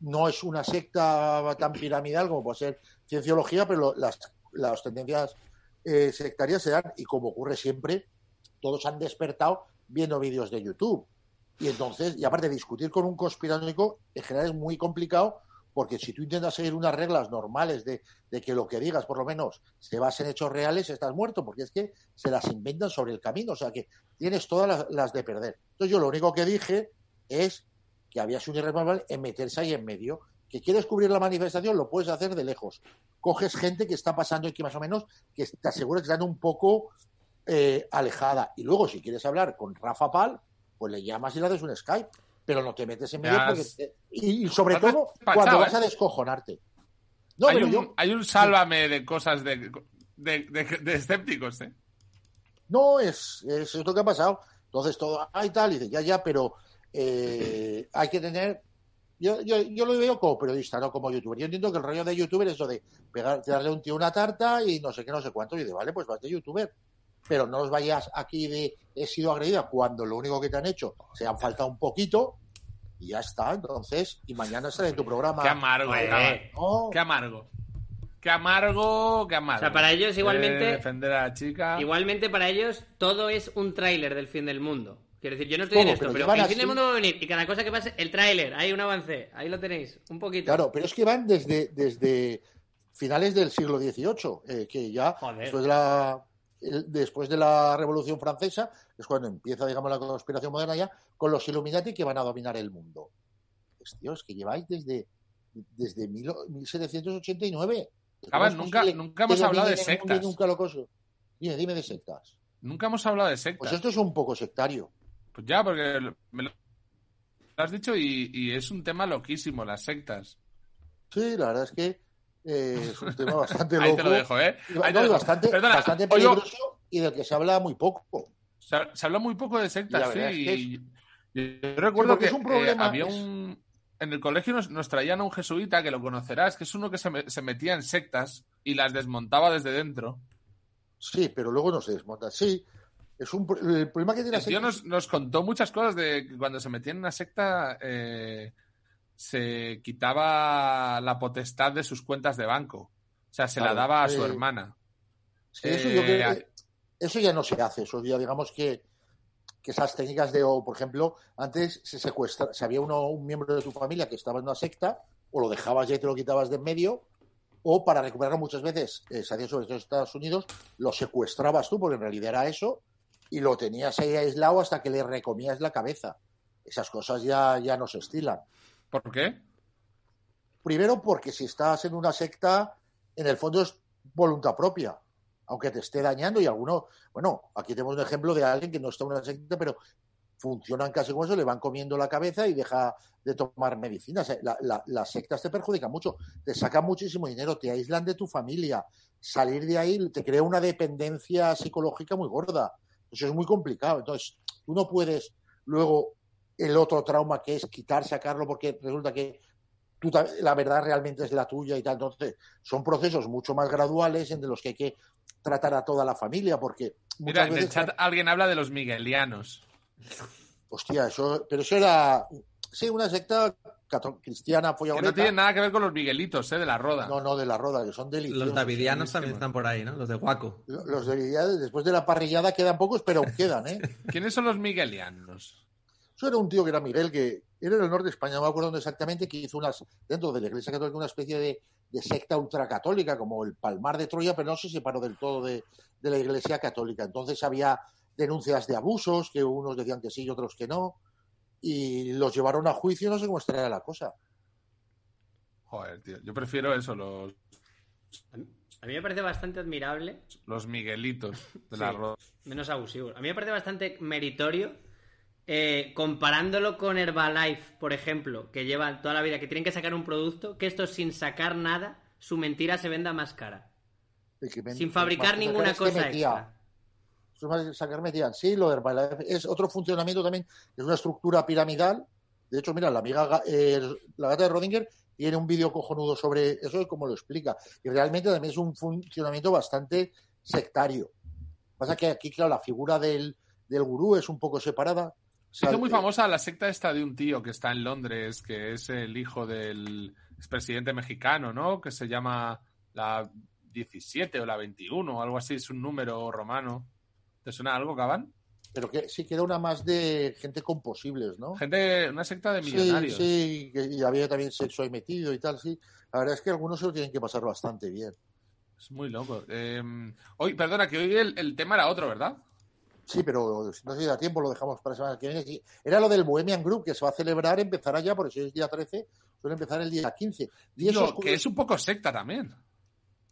no es una secta tan piramidal como puede ser cienciología, pero las, las tendencias eh, sectarias se dan, y como ocurre siempre, todos han despertado viendo vídeos de YouTube. Y entonces, y aparte, discutir con un conspiranoico en general es muy complicado, porque si tú intentas seguir unas reglas normales de, de que lo que digas, por lo menos, se base en hechos reales, estás muerto, porque es que se las inventan sobre el camino, o sea que tienes todas las, de perder. Entonces, yo lo único que dije es que había sido irresponsable en meterse ahí en medio. Que quieres cubrir la manifestación, lo puedes hacer de lejos. Coges gente que está pasando aquí más o menos, que te aseguras que están un poco eh, alejada. Y luego, si quieres hablar con Rafa Pal, pues le llamas y le haces un Skype. Pero no te metes en medio porque... te- y, sobre todo cuando ¿eh? vas a descojonarte. No, hay, un, yo... hay un sálvame de cosas de, de, de- de escépticos, ¿eh? No, es, es, lo que ha pasado. Entonces todo, ay, tal, y dice, ya, ya, pero eh, hay que tener. Yo, yo, yo lo veo como periodista, no como youtuber. Yo entiendo que el rollo de youtuber es lo de pegar, darle a un tío una tarta y no sé qué, no sé cuánto. Y de vale, pues vas de youtuber. pero no os vayas aquí de he sido agredida cuando lo único que te han hecho se han faltado un poquito y ya está. Entonces, y mañana sale en tu programa. Qué amargo. No, Qué amargo. Qué amargo, qué amargo. O sea, para ellos igualmente- Eh, defender a la chica. Igualmente para ellos todo es un tráiler del fin del mundo. Quiero decir, yo no estoy en esto, Pero pero, fin del mundo va a venir y cada cosa que pase, el tráiler, hay un avance, ahí lo tenéis, un poquito. Claro, pero es que van desde, desde finales del siglo XVIII, eh, que ya Joder. después de, la, el- después de la Revolución Francesa es cuando empieza, digamos, la conspiración moderna ya con los Illuminati que van a dominar el mundo. Pues, es que lleváis desde, desde mil- 1789. Cabal, ¿Cómo es nunca- nunca hemos hablado de sectas. Nunca lo coso? Dime, dime de sectas. Nunca hemos hablado de sectas. Pues esto es un poco sectario. Pues ya, porque lo- me lo has dicho y, y es un tema loquísimo, las sectas. Sí, la verdad es que eh, es un tema bastante Ahí loco. te lo dejo, ¿eh? y, Ahí no, te lo dejo. bastante, Perdona, bastante peligroso y del que se habla muy poco. se, se habla muy poco de sectas, sí. es que yo recuerdo que es un eh, problema, había un... En el colegio nos, nos traían a un jesuita, que lo conocerás, que es uno que se, me- se metía en sectas y las desmontaba desde dentro. Sí, pero luego no se desmonta. Sí, es un el problema que tiene El la tío secta- nos, nos contó muchas cosas de que cuando se metía en una secta eh, se quitaba la potestad de sus cuentas de banco. O sea, se la daba a su eh, hermana. Sí, eso, yo eh, creo a- que- eso ya no se hace. Eso ya, digamos que, que esas técnicas de, o por ejemplo, antes se secuestra, si había uno, un miembro de tu familia que estaba en una secta, o lo dejabas ya y te lo quitabas de en medio, o para recuperarlo muchas veces, eh, se hacía sobre todo en Estados Unidos, lo secuestrabas tú, porque en realidad era eso, y lo tenías ahí aislado hasta que le recomías la cabeza. Esas cosas ya, ya no se estilan. ¿Por qué? Primero, porque si estás en una secta, en el fondo es voluntad propia, aunque te esté dañando y alguno, bueno, aquí tenemos un ejemplo de alguien que no está en una secta, pero funcionan casi como eso, le van comiendo la cabeza y deja de tomar medicinas. La- la- las sectas te perjudican mucho, te sacan muchísimo dinero, te aíslan de tu familia, salir de ahí te crea una dependencia psicológica muy gorda. Eso es muy complicado. Entonces, tú no puedes luego el otro trauma que es quitar, sacarlo, porque resulta que tú la verdad realmente es la tuya y tal. Entonces, son procesos mucho más graduales entre los que hay que tratar a toda la familia, porque Mira, en el chat alguien habla de los miguelianos. hostia, eso, pero eso era, sí, una secta cristiana, Que follaoneta. no tiene nada que ver con los miguelitos, ¿eh? De la roda. No, no, de la roda, que son deliciosos. Los davidianos también están por ahí, ¿no? Los de Guaco. Los de después de la parrillada quedan pocos, pero aún quedan, ¿eh? ¿Quiénes son los miguelianos? Eso era un tío que era Miguel, que era en el norte de España, no me acuerdo dónde exactamente, que hizo unas, dentro de la Iglesia Católica una especie de, de secta ultracatólica, como el Palmar de Troya, pero no se separó del todo de, de la Iglesia Católica. Entonces había denuncias de abusos, que unos decían que sí y otros que no, y los llevaron a juicio, no sé cómo estaría la cosa. Joder, tío. Yo prefiero eso, los, A mí me parece bastante admirable, los miguelitos de la Sí. roda. menos abusivo. A mí me parece bastante meritorio, eh, comparándolo con Herbalife, por ejemplo, que llevan toda la vida, que tienen que sacar un producto, que esto sin sacar nada, su mentira se venda más cara. Sin fabricar ninguna cosa metía. extra. Que sacar metían. Sí, lo de Herbalife es otro funcionamiento también, es una estructura piramidal. De hecho, mira, la amiga Ga- eh, la gata de Rodinger tiene un vídeo cojonudo sobre eso y cómo lo explica. Y realmente también es un funcionamiento bastante sectario. Pasa que aquí, claro, la figura del, del gurú es un poco separada. Se hizo muy eh, famosa la secta esta de un tío que está en Londres, que es el hijo del expresidente mexicano, ¿no? Que se llama la 17 o la 21 o algo así, es un número romano. ¿Te suena algo, Caban? Pero que sí que era una más de gente con posibles, ¿no? Gente, una secta de Sí, millonarios. sí, que- y había también sexo ahí metido y tal, sí. La verdad es que algunos se lo tienen que pasar bastante bien. Es muy loco. Eh, hoy, perdona, que hoy el, el tema era otro, ¿verdad? Sí, pero si no se da tiempo, lo dejamos para la semana que viene. Sí, Era lo del Bohemian Group, que se va a celebrar, empezará ya, por eso es día 13, suele empezar el día 15. Y eso que es un poco secta también.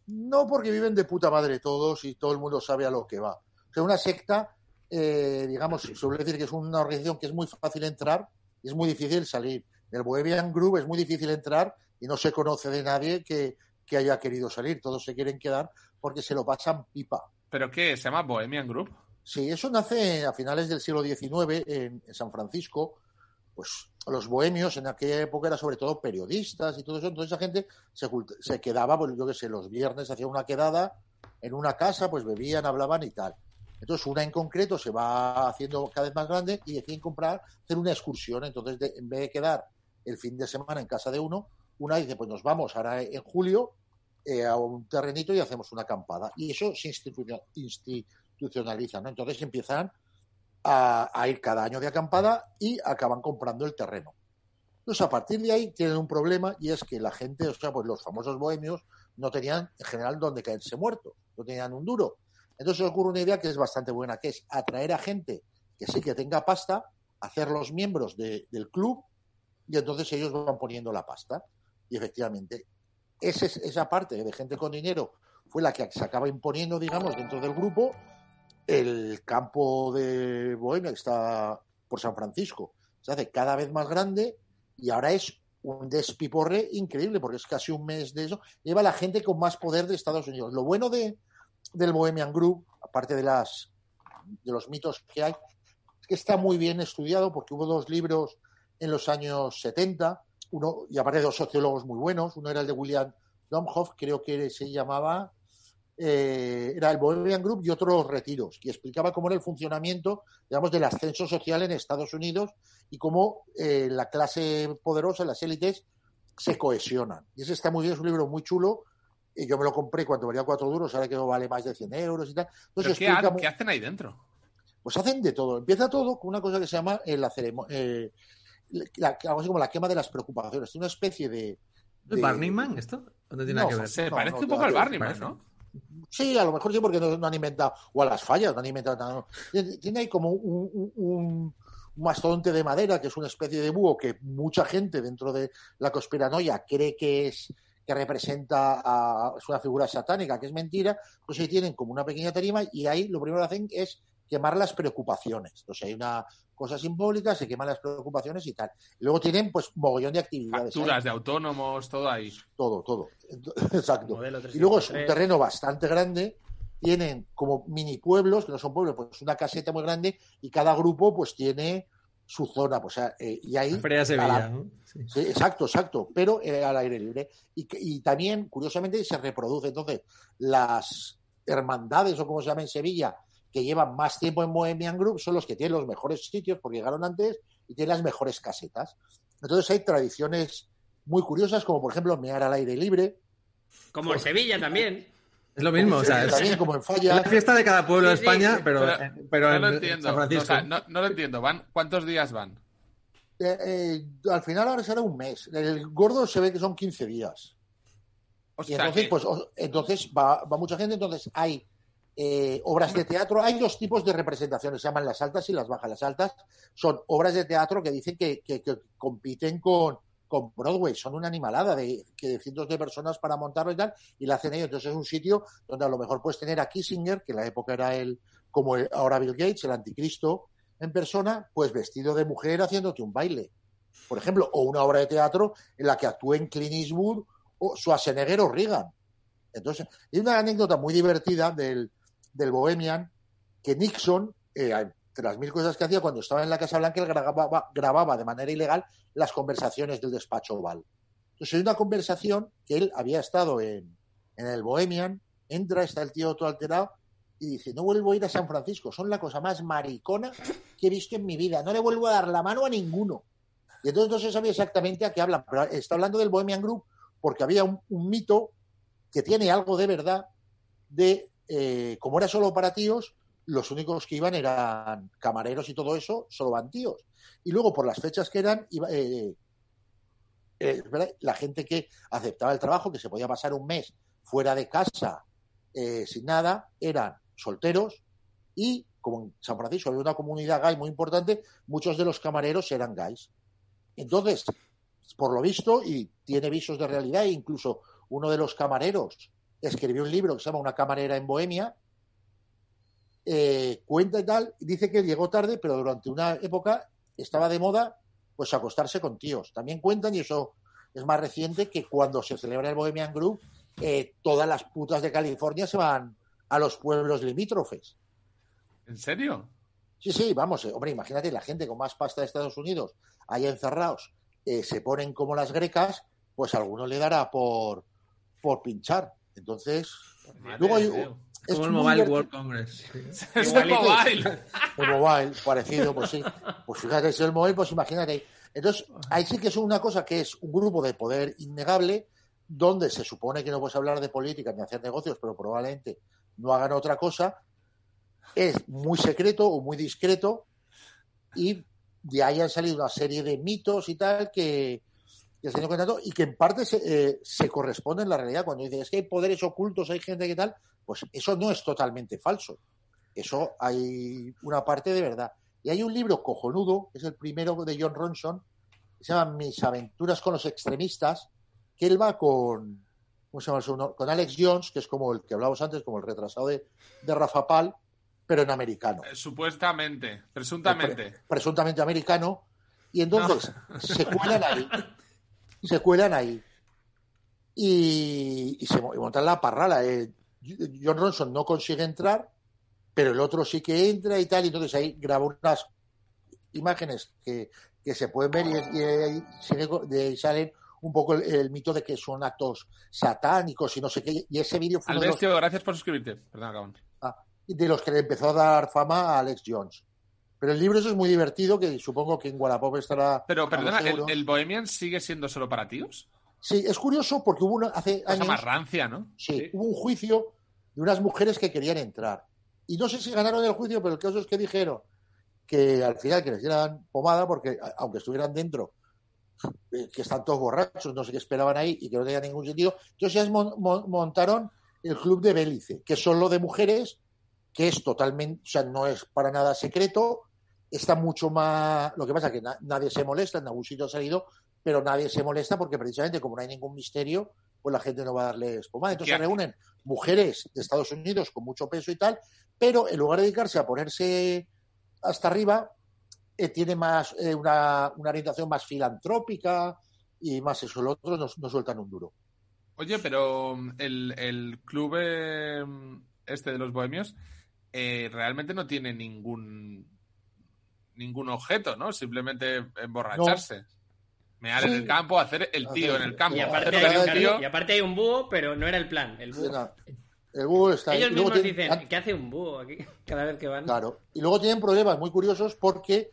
No porque viven de puta madre todos y todo el mundo sabe a lo que va. Sea, una secta, eh, digamos, suele decir que es una organización que es muy fácil entrar y es muy difícil salir. En el Bohemian Group es muy difícil entrar y no se conoce de nadie que, que haya querido salir. Todos se quieren quedar porque se lo pasan pipa. ¿Pero qué? ¿Se llama Bohemian Group? Sí, eso nace a finales del siglo XIX en, en San Francisco. Pues los bohemios en aquella época eran sobre todo periodistas y todo eso. Entonces esa gente se, se quedaba, pues yo qué sé, los viernes hacía una quedada en una casa, pues bebían, hablaban y tal. Entonces, una en concreto se va haciendo cada vez más grande y deciden comprar, hacer una excursión. Entonces, de- en vez de quedar el fin de semana en casa de uno, una dice, pues nos vamos ahora en julio eh, a un terrenito y hacemos una acampada. Y eso se institucio- institucionaliza, ¿no? Entonces empiezan a, a ir cada año de acampada y acaban comprando el terreno. Entonces, a partir de ahí tienen un problema y es que la gente, o sea, pues los famosos bohemios no tenían en general donde caerse muertos, no tenían un duro. Entonces se ocurre una idea que es bastante buena, que es atraer a gente que sí que tenga pasta, hacerlos miembros de- del club y entonces ellos van poniendo la pasta. Y efectivamente, esa parte de gente con dinero fue la que se acaba imponiendo, digamos, dentro del grupo. El campo de Bohemia, que está por San Francisco, se hace cada vez más grande y ahora es un despiporre increíble, porque es casi un mes de eso. Lleva la gente con más poder de Estados Unidos. Lo bueno de, del Bohemian Group, aparte de, las, de los mitos que hay, que está muy bien estudiado, porque hubo dos libros en los años 70, uno, y aparte dos sociólogos muy buenos, uno era el de William Domhoff, creo que se llamaba, eh, era el Bohemian Group y otros retiros, que explicaba cómo era el funcionamiento, digamos, del ascenso social en Estados Unidos y cómo eh, la clase poderosa, las élites, se cohesionan. Y ese está muy bien, es un libro muy chulo. Y yo me lo compré cuando valía cuatro duros, ahora que no vale más de 100 euros y tal. ¿Pero Entonces qué, ha- hacen ahí dentro? pues hacen de todo. Empieza todo con una cosa que se llama eh, la ceremonia, algo así como la quema de las preocupaciones. Es una especie de. ¿Es de- Burning Man esto? ¿O no tiene No, que ver? Se No, parece no, un poco al todavía Barney Man, parece. ¿no? Sí, a lo mejor sí, porque no, no han inventado, o a las fallas, no han inventado nada. no. Tiene, tiene ahí como un, un- un- un mastodonte de madera, que es una especie de búho que mucha gente dentro de la conspiranoia cree que es que representa a, es una figura satánica, que es mentira, pues ahí tienen como una pequeña tarima y ahí lo primero que hacen es quemar las preocupaciones. Entonces hay una cosa simbólica, se queman las preocupaciones y tal. Luego tienen pues mogollón de actividades. Facturas de autónomos, todo ahí. Todo, todo. Exacto. Y luego es un 303. terreno bastante grande. Tienen como mini pueblos, que no son pueblos, pues una caseta muy grande y cada grupo pues tiene su zona. Pues, eh, y ahí, Sevilla, la- ¿no? Sí. Sí, exacto, exacto, pero eh, al aire libre. Y, y también, curiosamente, se reproduce. Entonces, las hermandades, o como se llama en Sevilla, que llevan más tiempo en Bohemian Group, son los que tienen los mejores sitios, porque llegaron antes, y tienen las mejores casetas. Entonces, hay tradiciones muy curiosas, como por ejemplo, mear al aire libre. Como en Sevilla también. Es lo mismo, o sea, es, también como en es Falla. la fiesta de cada pueblo de Sí, España, sí. pero, Pero- pero no en lo San entiendo. Francisco. O sea, no, no lo entiendo. Van, ¿Cuántos días van? Eh, eh, al final ahora será un mes. El gordo se ve que son 15 días. O Y sea, entonces, que- pues, o- entonces va, va mucha gente, entonces hay eh, obras de teatro, hay dos tipos de representaciones, se llaman las altas y las bajas. Las altas son obras de teatro que dicen que, que- que compiten con, con Broadway, son una animalada de, de cientos de personas para montarlo y tal, y la hacen ellos. Entonces es un sitio donde a lo mejor puedes tener a Kissinger, que en la época era el, como ahora Bill Gates, el anticristo en persona, pues vestido de mujer haciéndote un baile. Por ejemplo, o una obra de teatro en la que actúen Clint Eastwood o Schwarzenegger o Reagan. Entonces, hay una anécdota muy divertida del, del Bohemian que Nixon, eh, entre las mil cosas que hacía cuando estaba en la Casa Blanca, él grababa, grababa de manera ilegal las conversaciones del despacho Oval. Entonces, hay una conversación que él había estado en, en el Bohemian, entra, está el tío todo alterado y dice, no vuelvo a ir a San Francisco, son la cosa más maricona que he visto en mi vida, no le vuelvo a dar la mano a ninguno. Y entonces no se sabía exactamente a qué hablan, pero está hablando del Bohemian Group porque había un, mito que tiene algo de verdad de, eh, como era solo para tíos, los únicos que iban eran camareros y todo eso, solo van tíos. Y luego, por las fechas que eran, iba, eh, eh, la gente que aceptaba el trabajo, que se podía pasar un mes fuera de casa eh, sin nada, eran solteros y, como en San Francisco había una comunidad gay muy importante, muchos de los camareros eran gays. Entonces, por lo visto, y tiene visos de realidad, e incluso uno de los camareros escribió un libro que se llama Una camarera en Bohemia, eh, cuenta y tal, dice que llegó tarde, pero durante una época estaba de moda pues acostarse con tíos. También cuentan, y eso es más reciente, que cuando se celebra el Bohemian Group, eh, todas las putas de California se van a los pueblos limítrofes. ¿En serio? Sí, sí, vamos, eh, hombre, imagínate la gente con más pasta de Estados Unidos, ahí encerrados, eh, se ponen como las grecas, pues a alguno le dará por, por pinchar. Entonces, Madre luego hay. Es Como el Mobile divertido. World Congress. sí. Es el Igualito. mobile. El mobile, parecido, pues sí. Pues fíjate, si el mobile, pues imagínate. Entonces, ahí sí que es una cosa que es un grupo de poder innegable, donde se supone que no puedes hablar de política ni hacer negocios, pero probablemente no hagan otra cosa. Es muy secreto o muy discreto y de ahí han salido una serie de mitos y tal que, y que en parte se, eh, se corresponden en la realidad. Cuando dices es que hay poderes ocultos, hay gente que tal, pues eso no es totalmente falso. Eso hay una parte de verdad. Y hay un libro cojonudo, que es el primero de John Ronson, que se llama Mis aventuras con los extremistas, que él va con, ¿cómo se llama? Con Alex Jones, que es como el que hablábamos antes, como el retrasado de, de Rafa Pal, pero en americano. Eh, Supuestamente, presuntamente. Pre- presuntamente americano. Y entonces se cuelan ahí. Se cuelan ahí. Y, y se y montan la parrala. eh. John Ronson no consigue entrar, pero el otro sí que entra y tal. Y entonces ahí graba unas imágenes que, que se pueden ver y, y de ahí salen un poco el, el mito de que son actos satánicos y no sé qué. Y ese vídeo fue los, gracias por suscribirte. Perdón, Gabón. de los que le empezó a dar fama a Alex Jones. Pero el libro eso es muy divertido, que supongo que en Wallapop estará. Pero, perdona, ¿el, Bohemian sigue siendo solo para tíos? Sí, es curioso porque hubo una, hace Cosa años más rancia, ¿no? sí, Sí. hubo un juicio de unas mujeres que querían entrar. Y no sé si ganaron el juicio, pero el caso es que dijeron que al final que les dieran pomada, porque aunque estuvieran dentro, eh, que están todos borrachos, no sé qué esperaban ahí y que no tenía ningún sentido. Entonces ya mon- mon- montaron el club de Bélice, que es solo de mujeres, que es totalmente, o sea, no es para nada secreto, está mucho más. Lo que pasa es que na- nadie se molesta, en algún sitio ha salido, pero nadie se molesta porque precisamente como no hay ningún misterio, pues la gente no va a darles pomada. Entonces se reúnen mujeres de Estados Unidos con mucho peso y tal, pero en lugar de dedicarse a ponerse hasta arriba, eh, tiene más eh, una, una orientación más filantrópica y más eso. Los otros no, no sueltan un duro. Oye, pero mm, el, el club eh, este de los bohemios realmente no tiene ningún ningún objeto, ¿no? Simplemente emborracharse. Mear en Sí. el campo, hacer el tío en el campo. Y No, aparte, hay, el claro, tío. y aparte hay un búho, pero no era el plan. El búho. El búho está ahí. Ellos mismos tienen- dicen, ¿qué hace un búho aquí? Cada vez que van. Claro. Y luego tienen problemas muy curiosos porque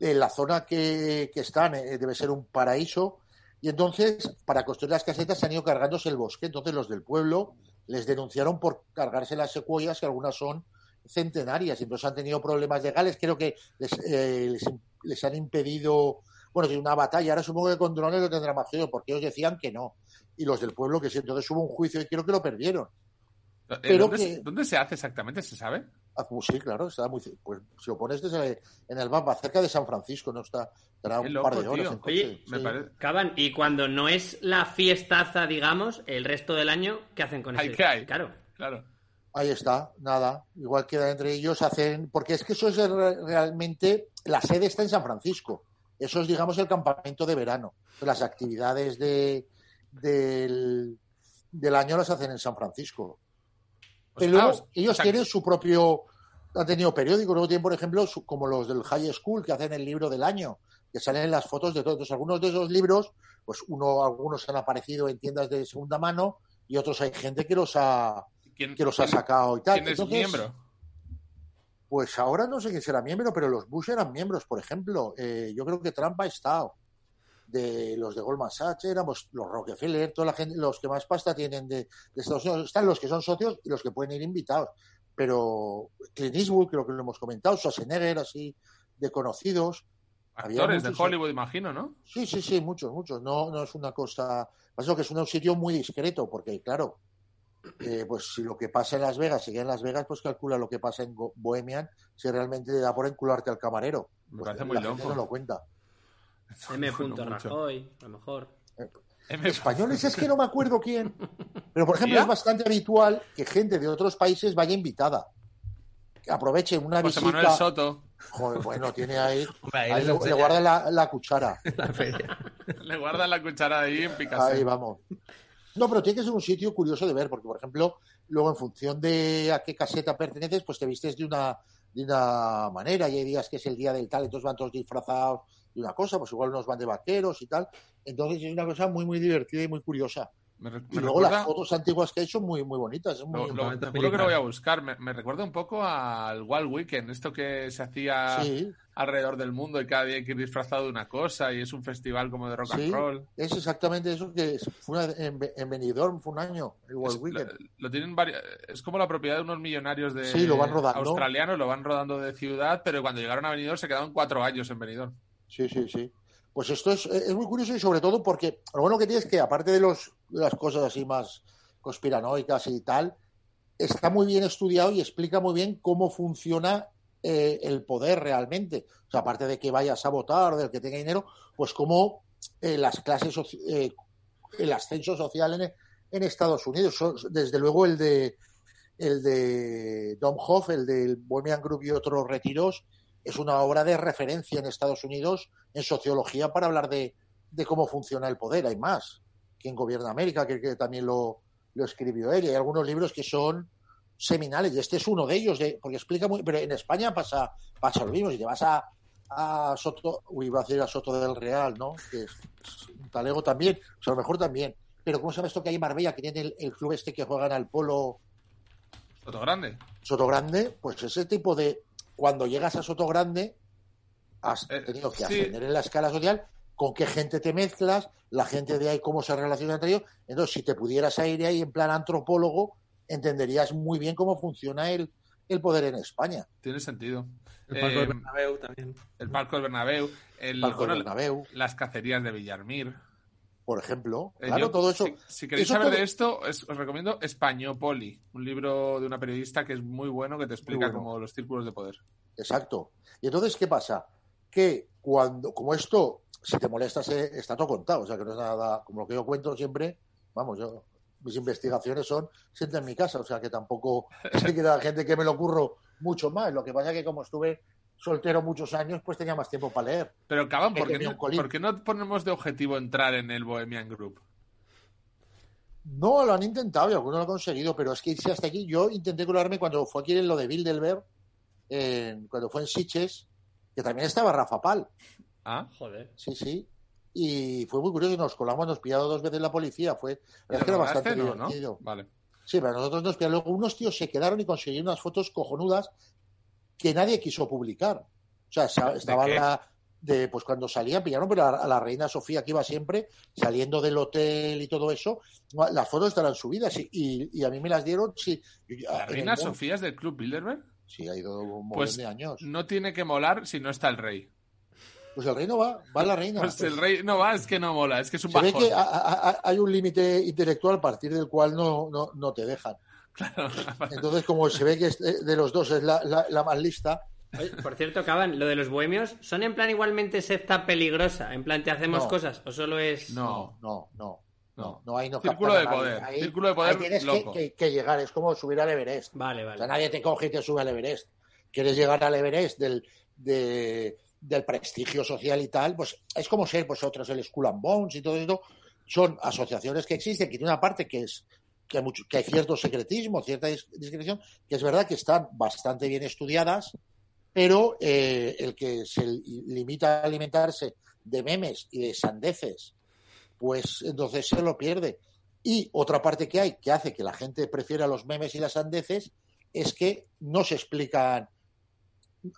en la zona que, que están eh, debe ser un paraíso. Y entonces, para construir las casetas, se han ido cargándose el bosque. Entonces, los del pueblo les denunciaron por cargarse las secuoyas, que algunas son centenarias. Y entonces han tenido problemas legales. Creo que les, eh, les, les han impedido, bueno, tiene una batalla. Ahora supongo que con drones lo tendrá más feo, porque ellos decían que no. Y los del pueblo que sí. Entonces hubo un juicio y creo que lo perdieron. Eh, pero ¿dónde, que- se, dónde se hace exactamente? ¿Se sabe? Ah, pues sí, claro, está muy. Pues si lo pones desde en el mapa, cerca de San Francisco, no está. Estará un loco, par de horas en coche. Oye, Me parece. Caban, y cuando no es la fiestaza, digamos, el resto del año, ¿qué hacen con hay? Claro. Claro. Ahí está, nada. Igual quedan entre ellos, hacen. Porque es que eso es re- realmente. La sede está en San Francisco. Eso es, digamos, el campamento de verano. Las actividades de, del, del año las hacen en San Francisco. Pues, Pero luego ellos tienen su propio. Han tenido periódico, luego tienen, por ejemplo, su- como los del High School, que hacen el libro del año, que salen las fotos de todos. Entonces, algunos de esos libros, pues uno, algunos han aparecido en tiendas de segunda mano y otros hay gente que los ha, ¿Quién, que los ha sacado y tal. quién es Entonces, miembro? Pues ahora no sé quién será miembro, pero los Bush eran miembros, por ejemplo. Eh, yo creo que Trump ha estado. De los de Goldman Sachs, éramos los Rockefeller, toda la gente, los que más pasta tienen de, de Estados Unidos. Están los que son socios y los que pueden ir invitados. Pero Clint Eastwood, creo que lo hemos comentado, Schwarzenegger, así, de conocidos. Actores de muchos, Hollywood, imagino, ¿no? Sí, sí, sí, muchos, muchos. No, no es una cosa. Pasa que es un sitio muy discreto, porque, claro, eh, pues si lo que pasa en Las Vegas sigue en Las Vegas, pues calcula lo que pasa en Go- Bohemian, si realmente te da por encularte al camarero. Me Pues parece muy la gente loco. no lo cuenta. M. No. Rajoy, a lo mejor. M- Españoles es que no me acuerdo quién. Pero, por ejemplo, ¿Ya? es bastante habitual que gente de otros países vaya invitada. Que aproveche una José visita. Manuel Soto. Joder, bueno, tiene ahí. Hombre, ahí ahí les le, le guarda la, la cuchara. la feria. Le guardan la cuchara ahí en Picasso. Ahí vamos. No, pero tiene que ser un sitio curioso de ver, porque, por ejemplo, luego en función de a qué caseta perteneces, pues te vistes de una, de una manera y hay días que es el día del tal, entonces van todos disfrazados de una cosa, pues igual unos van de vaqueros y tal. Entonces es una cosa muy, muy divertida y muy curiosa. Me, Y luego las fotos antiguas que hay son muy, muy bonitas. es muy- Lo, lo- que lo voy a buscar. Me, me recuerda un poco al Wild Weekend, esto que se hacía Sí, alrededor del mundo y cada día hay que ir disfrazado de una cosa y es un festival como de rock Sí. and roll. es exactamente eso que fue en, en Benidorm fue un año, el Es, Weekend. lo, lo tienen vari- es como la propiedad de unos millonarios de Sí, lo van rodando. australianos, lo van rodando de ciudad, pero cuando llegaron a Benidorm se quedaron cuatro años en Benidorm. Sí, sí, sí. Pues esto es, es muy curioso y sobre todo porque lo bueno que tiene es que aparte de, los, las cosas así más conspiranoicas y tal, está muy bien estudiado y explica muy bien cómo funciona eh, el poder realmente. O sea, aparte de que vayas a votar, del que tenga dinero, pues cómo eh, las clases, eh, el ascenso social en, en Estados Unidos. Desde luego el de el de Dom Hoff, el del Bohemian Group y otros retiros, es una obra de referencia en Estados Unidos en sociología para hablar de, de cómo funciona el poder. Hay más. Quien gobierna América, que, que también lo, lo escribió él. Y hay algunos libros que son seminales. Y este es uno de ellos, de, porque explica muy. Pero en España pasa, pasa lo mismo. Si te vas a, a Soto, uy, iba a decir a Soto del Real, ¿no? Que es, es un talego también, o sea, a lo mejor también. Pero ¿cómo se llama esto que hay en Marbella, que tiene el, el club este que juegan al polo Soto Grande. Soto Grande? Pues ese tipo de. Cuando llegas a Soto Grande, has Eh, tenido que sí. ascender en la escala social, con qué gente te mezclas, la gente de ahí, cómo se relaciona entre ellos. Entonces, si te pudieras ir ahí en plan antropólogo, entenderías muy bien cómo funciona el, el poder en España. Tiene sentido. El Palco del Eh, Bernabéu también. El Palco del Bernabéu, el, Palco bueno, Bernabéu, las cacerías de Villarmir. por ejemplo. Eh, Claro, yo, todo eso. Si, si queréis eso saber todo- de esto, es- os recomiendo Españopoli, un libro de una periodista que es muy bueno, que te explica bueno. como los círculos de poder. Exacto. Y entonces, ¿qué pasa? Que cuando, como esto, si te molestas, eh, está todo contado. O sea, que no es nada, como lo que yo cuento siempre, vamos, yo, mis investigaciones son siempre en mi casa. O sea, que tampoco sé que la gente que me lo curro mucho más. Lo que pasa es que como estuve soltero muchos años, pues tenía más tiempo para leer. Pero, Caban, Que ¿por qué, tenía no, por qué no ponemos de objetivo entrar en el Bohemian Group? No, lo han intentado y algunos lo han conseguido, pero es que irse hasta aquí. Yo intenté colarme cuando fue aquí en lo de Bilderberg, en- cuando fue en Siches, que también estaba Rafa Pal. ¿Ah? Joder. Sí, sí. Y fue muy curioso, nos colamos, nos pillaron dos veces la policía. Fue, la verdad es que era bastante No, ¿no? divertido. Vale. Sí, pero nosotros nos pillaron. Luego unos tíos se quedaron y consiguieron unas fotos cojonudas que nadie quiso publicar. O sea, estaba qué? la de pues cuando salían, pillaron pero a, a la reina Sofía que iba siempre, saliendo del hotel y todo eso, las fotos estarán subidas y, y- y a mí me las dieron, sí. ¿La reina Sofía es del Club Bilderberg? Sí, ha ido un montón Pues de años. no tiene que molar si no está el rey. Pues el reino va, va la reina. Pues Pues- el rey no va, es que no mola, es que es un Se ve bajón. que ha- ha- hay un límite intelectual a partir del cual no, no, no te dejan. Entonces, como se ve que es de de los dos es la, la- la más lista, Oye, por cierto, Caban, lo de los bohemios, ¿son en plan igualmente secta peligrosa? ¿En plan te hacemos No. cosas? ¿O solo es.? No. no, no, no, No. no, ahí no Círculo de poder, Ahí- círculo de poder ahí tienes que, loco. que- que llegar, es como subir al Everest. Vale, O sea, vale. nadie te coge y te sube al Everest. Quieres llegar al Everest del, de- del prestigio social y tal, pues es como ser pues otros el Skull and Bones y todo esto. Son asociaciones que existen, que tienen una parte que es que hay, mucho, que hay cierto secretismo, cierta dis- discreción, que es verdad que están bastante bien estudiadas, pero eh, el que se limita a alimentarse de memes y de sandeces, pues entonces se lo pierde. Y otra parte que hay que hace que la gente prefiera los memes y las sandeces es que no se explican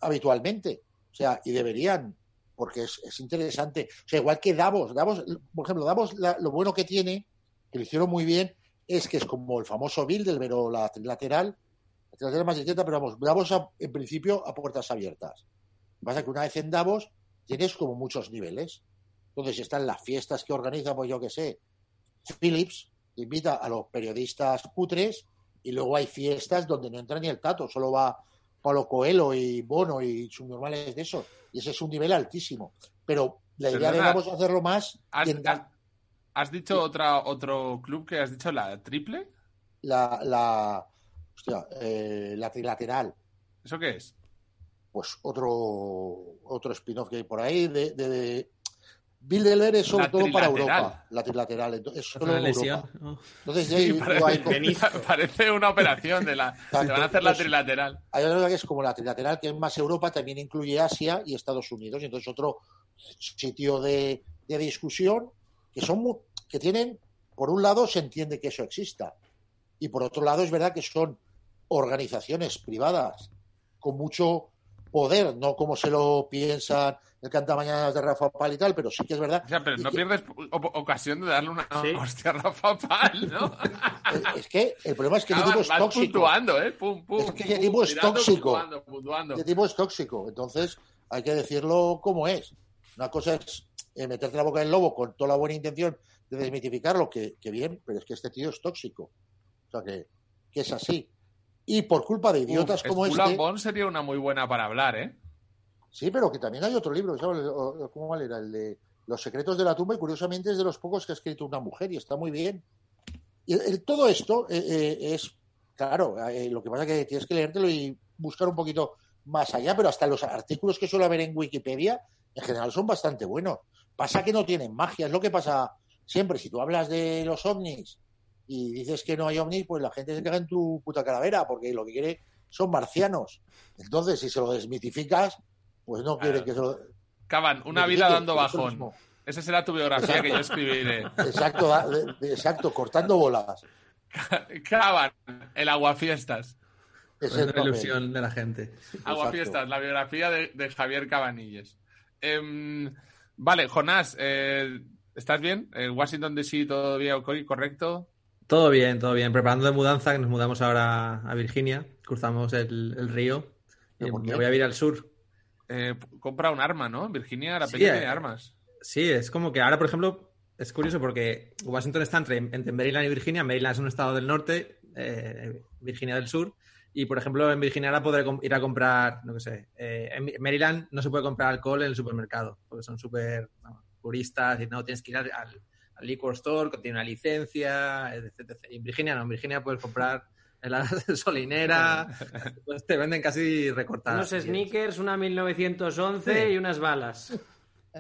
habitualmente. O sea, y deberían, porque es, es interesante. O sea, igual que Davos, Davos, por ejemplo, Davos la- lo bueno que tiene, que lo hicieron muy bien, es que es como el famoso Bilderberg o la trilateral, la trilateral más discreta, pero vamos, Davos en principio a puertas abiertas. Pasa que una vez en Davos tienes como muchos niveles. Entonces están las fiestas que organiza, pues yo qué sé, Philips, que invita a los periodistas cutres y luego hay fiestas donde no entra ni el tato, solo va Pablo Coelho y Bono y subnormales de eso. Y ese es un nivel altísimo. Pero la idea de vamos a hacerlo más ¿Has, en has- has dicho otra, otro club que has dicho la triple? la, la, hostia, eh, la trilateral. ¿Eso qué es? Pues otro, otro spin-off que hay por ahí de, de, de- Bilderberg es sobre La todo para. Europa. La trilateral. Entonces, es solo una Europa. Entonces, Sí, ahí- parece, hay- Benito. parece una operación de la. Te van a hacer la Pues- trilateral. hay otra cosa que es como la trilateral, que es más Europa, también incluye Asia y Estados Unidos. Y entonces otro sitio de, de discusión que son mu- que tienen por un lado se entiende que eso exista y por otro lado es verdad que son organizaciones privadas con mucho poder, no como se lo piensan el cantamañanas de Rafa Pal y tal, pero sí que es verdad. O sea, pero no que- pierdes ocasión de darle una Sí. hostia a Rafa Pal, ¿no? es- Es que el problema es que ese Acaban- tipo es tóxico. puntuando, ¿eh? Pum, pum, Es que ese tipo es tóxico. Puntuando, puntuando. Este tipo es tóxico. Entonces, hay que decirlo como es. Una cosa es eh, meterte la boca del lobo con toda la buena intención de desmitificarlo, que, que bien, pero es que este tío es tóxico. O sea, que, que es así. Y por culpa de idiotas Uf, como este. Bones sería una muy buena para hablar, ¿eh? Sí, pero que también hay otro libro. O- o- ¿cómo era? El de Los secretos de la tumba, y curiosamente es de los pocos que ha escrito una mujer y está muy bien. Y el- todo esto eh, eh, es, claro, eh, lo que pasa es que tienes que leértelo y buscar un poquito más allá, pero hasta los artículos que suele haber en Wikipedia, en general son bastante buenos. Pasa que no tienen magia, es lo que pasa siempre. Si tú hablas de los ovnis y dices que no hay ovnis, pues la gente se caga en tu puta calavera, porque lo que quiere son marcianos. Entonces, si se lo desmitificas, pues no quiere que se lo... Caban, una vida dando bajón. Esa será tu biografía que yo escribiré. Exacto, exacto, cortando bolas. Caban, el aguafiestas. Es la ilusión de la gente. Aguafiestas, la biografía de, de Javier Cabanilles. Em, vale, Jonás, eh, ¿estás bien? ¿En Washington DC ok, correcto? Todo bien, todo bien. Preparando de mudanza, que nos mudamos ahora a Virginia. Cruzamos el, el río. Y ¿Pero por me voy a ir al sur. Eh, compra un arma, ¿no? En Virginia la Sí, peña eh. tiene armas. Sí, es como que ahora, por ejemplo, es curioso porque Washington está entre, entre Maryland y Virginia. Maryland es un estado del norte, eh, Virginia del sur. Y, por ejemplo, en Virginia ahora podré ir a comprar, no sé, eh, en Maryland no se puede comprar alcohol en el supermercado, porque son súper puristas y no, tienes que ir al, al- liquor store, que tiene una licencia, etc, etc. Y en Virginia no, en Virginia puedes comprar en la gasolinera, pues te venden casi recortadas. Unos sneakers, una 1911 Sí. y unas balas.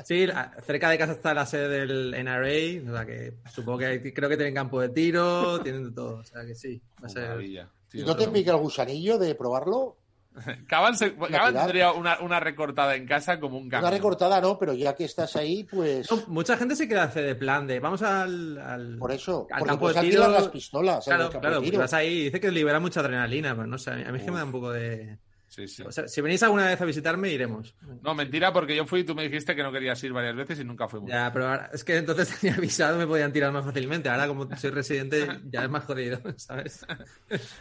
Sí, cerca de casa está la sede del NRA, o sea que supongo que hay- creo que tienen campo de tiro, tienen de todo, o sea que sí, va a ser... Maravilla. ¿Y no te pica el gusanillo de probarlo? Caban, se- Caban tirar. tendría una, una recortada en casa como un Una cambio. recortada no, pero ya que estás ahí, pues No, mucha gente se queda hace de plan de vamos al, al, por eso. al Porque campo de tiro. las pistolas. el Claro, claro, tiro. vas ahí y dice que libera mucha adrenalina, pero no sé, a mí, a mí es que me da un poco de... Sí, sí. O sea, si venís alguna vez a visitarme, iremos. No, mentira, porque yo fui y tú me dijiste que no querías ir varias veces y nunca fuimos. Ya, pero ahora- es que entonces tenía avisado, me podían tirar más fácilmente. Ahora, como soy residente, ya es más jodido, ¿sabes?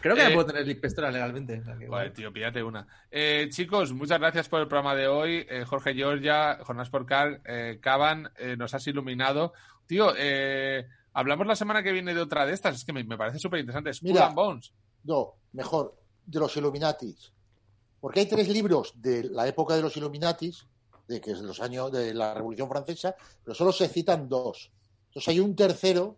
Creo que Eh, ya puedo tener pistola legalmente. Joder, bueno. tío, píllate una. Eh, chicos, muchas gracias por el programa de hoy. Eh, Jorge Georgia, Jonás Porcar, eh, Caban, eh, nos has iluminado. Tío, eh, hablamos la semana que viene de otra de estas. Es que me, me parece súper interesante. Skull Mira. and Bones. No, mejor, de los Illuminatis. Porque hay tres libros de la época de los Illuminatis, de que es de los años de la Revolución Francesa, pero solo se citan dos. Entonces hay un tercero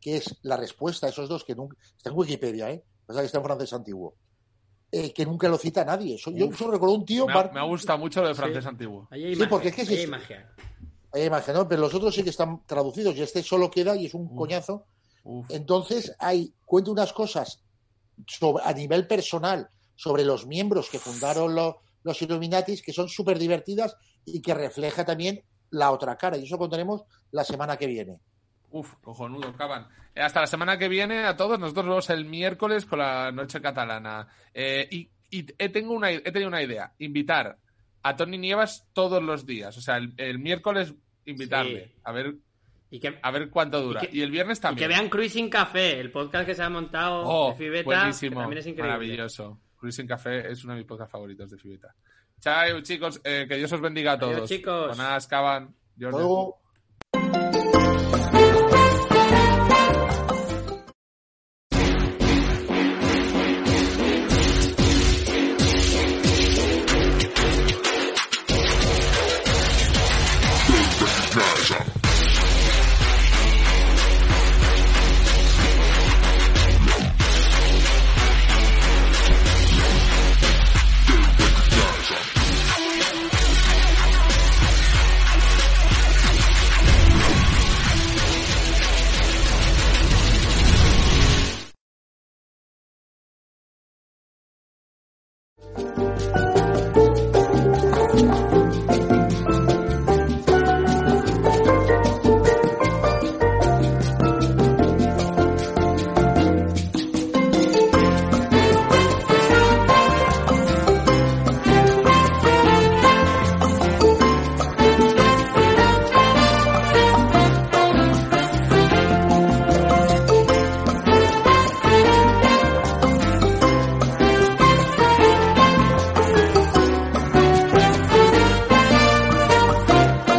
que es la respuesta a esos dos que nunca está en Wikipedia, ¿eh? Pasa que está en francés antiguo. eh, que nunca lo cita nadie. Eso- yo solo recuerdo un tío. Me ha, gustado mucho lo de francés Sí. antiguo. Ahí hay Sí, magia, porque es que ahí sí- hay magia. Hay imagen, ¿no? Pero los otros sí que están traducidos y este solo queda y es un coñazo. Uf. Entonces, hay, cuenta unas cosas sobre- a nivel personal sobre los miembros que fundaron lo- los Illuminatis que son súper divertidas y que refleja también la otra cara. Y eso contaremos la semana que viene. Uf, cojonudo, Caban. Eh, hasta la semana que viene a todos. Nosotros nos vemos el miércoles con la noche catalana. Eh, y y he, tengo una, he tenido una idea. Invitar a Tony Nievas todos los días. O sea, el, el miércoles invitarle. Sí. A ver Y que, a ver cuánto dura. Y Y, el viernes y también. que vean Cruising Café, el podcast que se ha montado Oh, de Fibeta, buenísimo. también es increíble. Maravilloso. Cruising Café es uno de mis podcasts favoritos de Fibeta. Chao, chicos. eh, que Dios os bendiga a Adiós, todos. chicos. Jonás, Caban,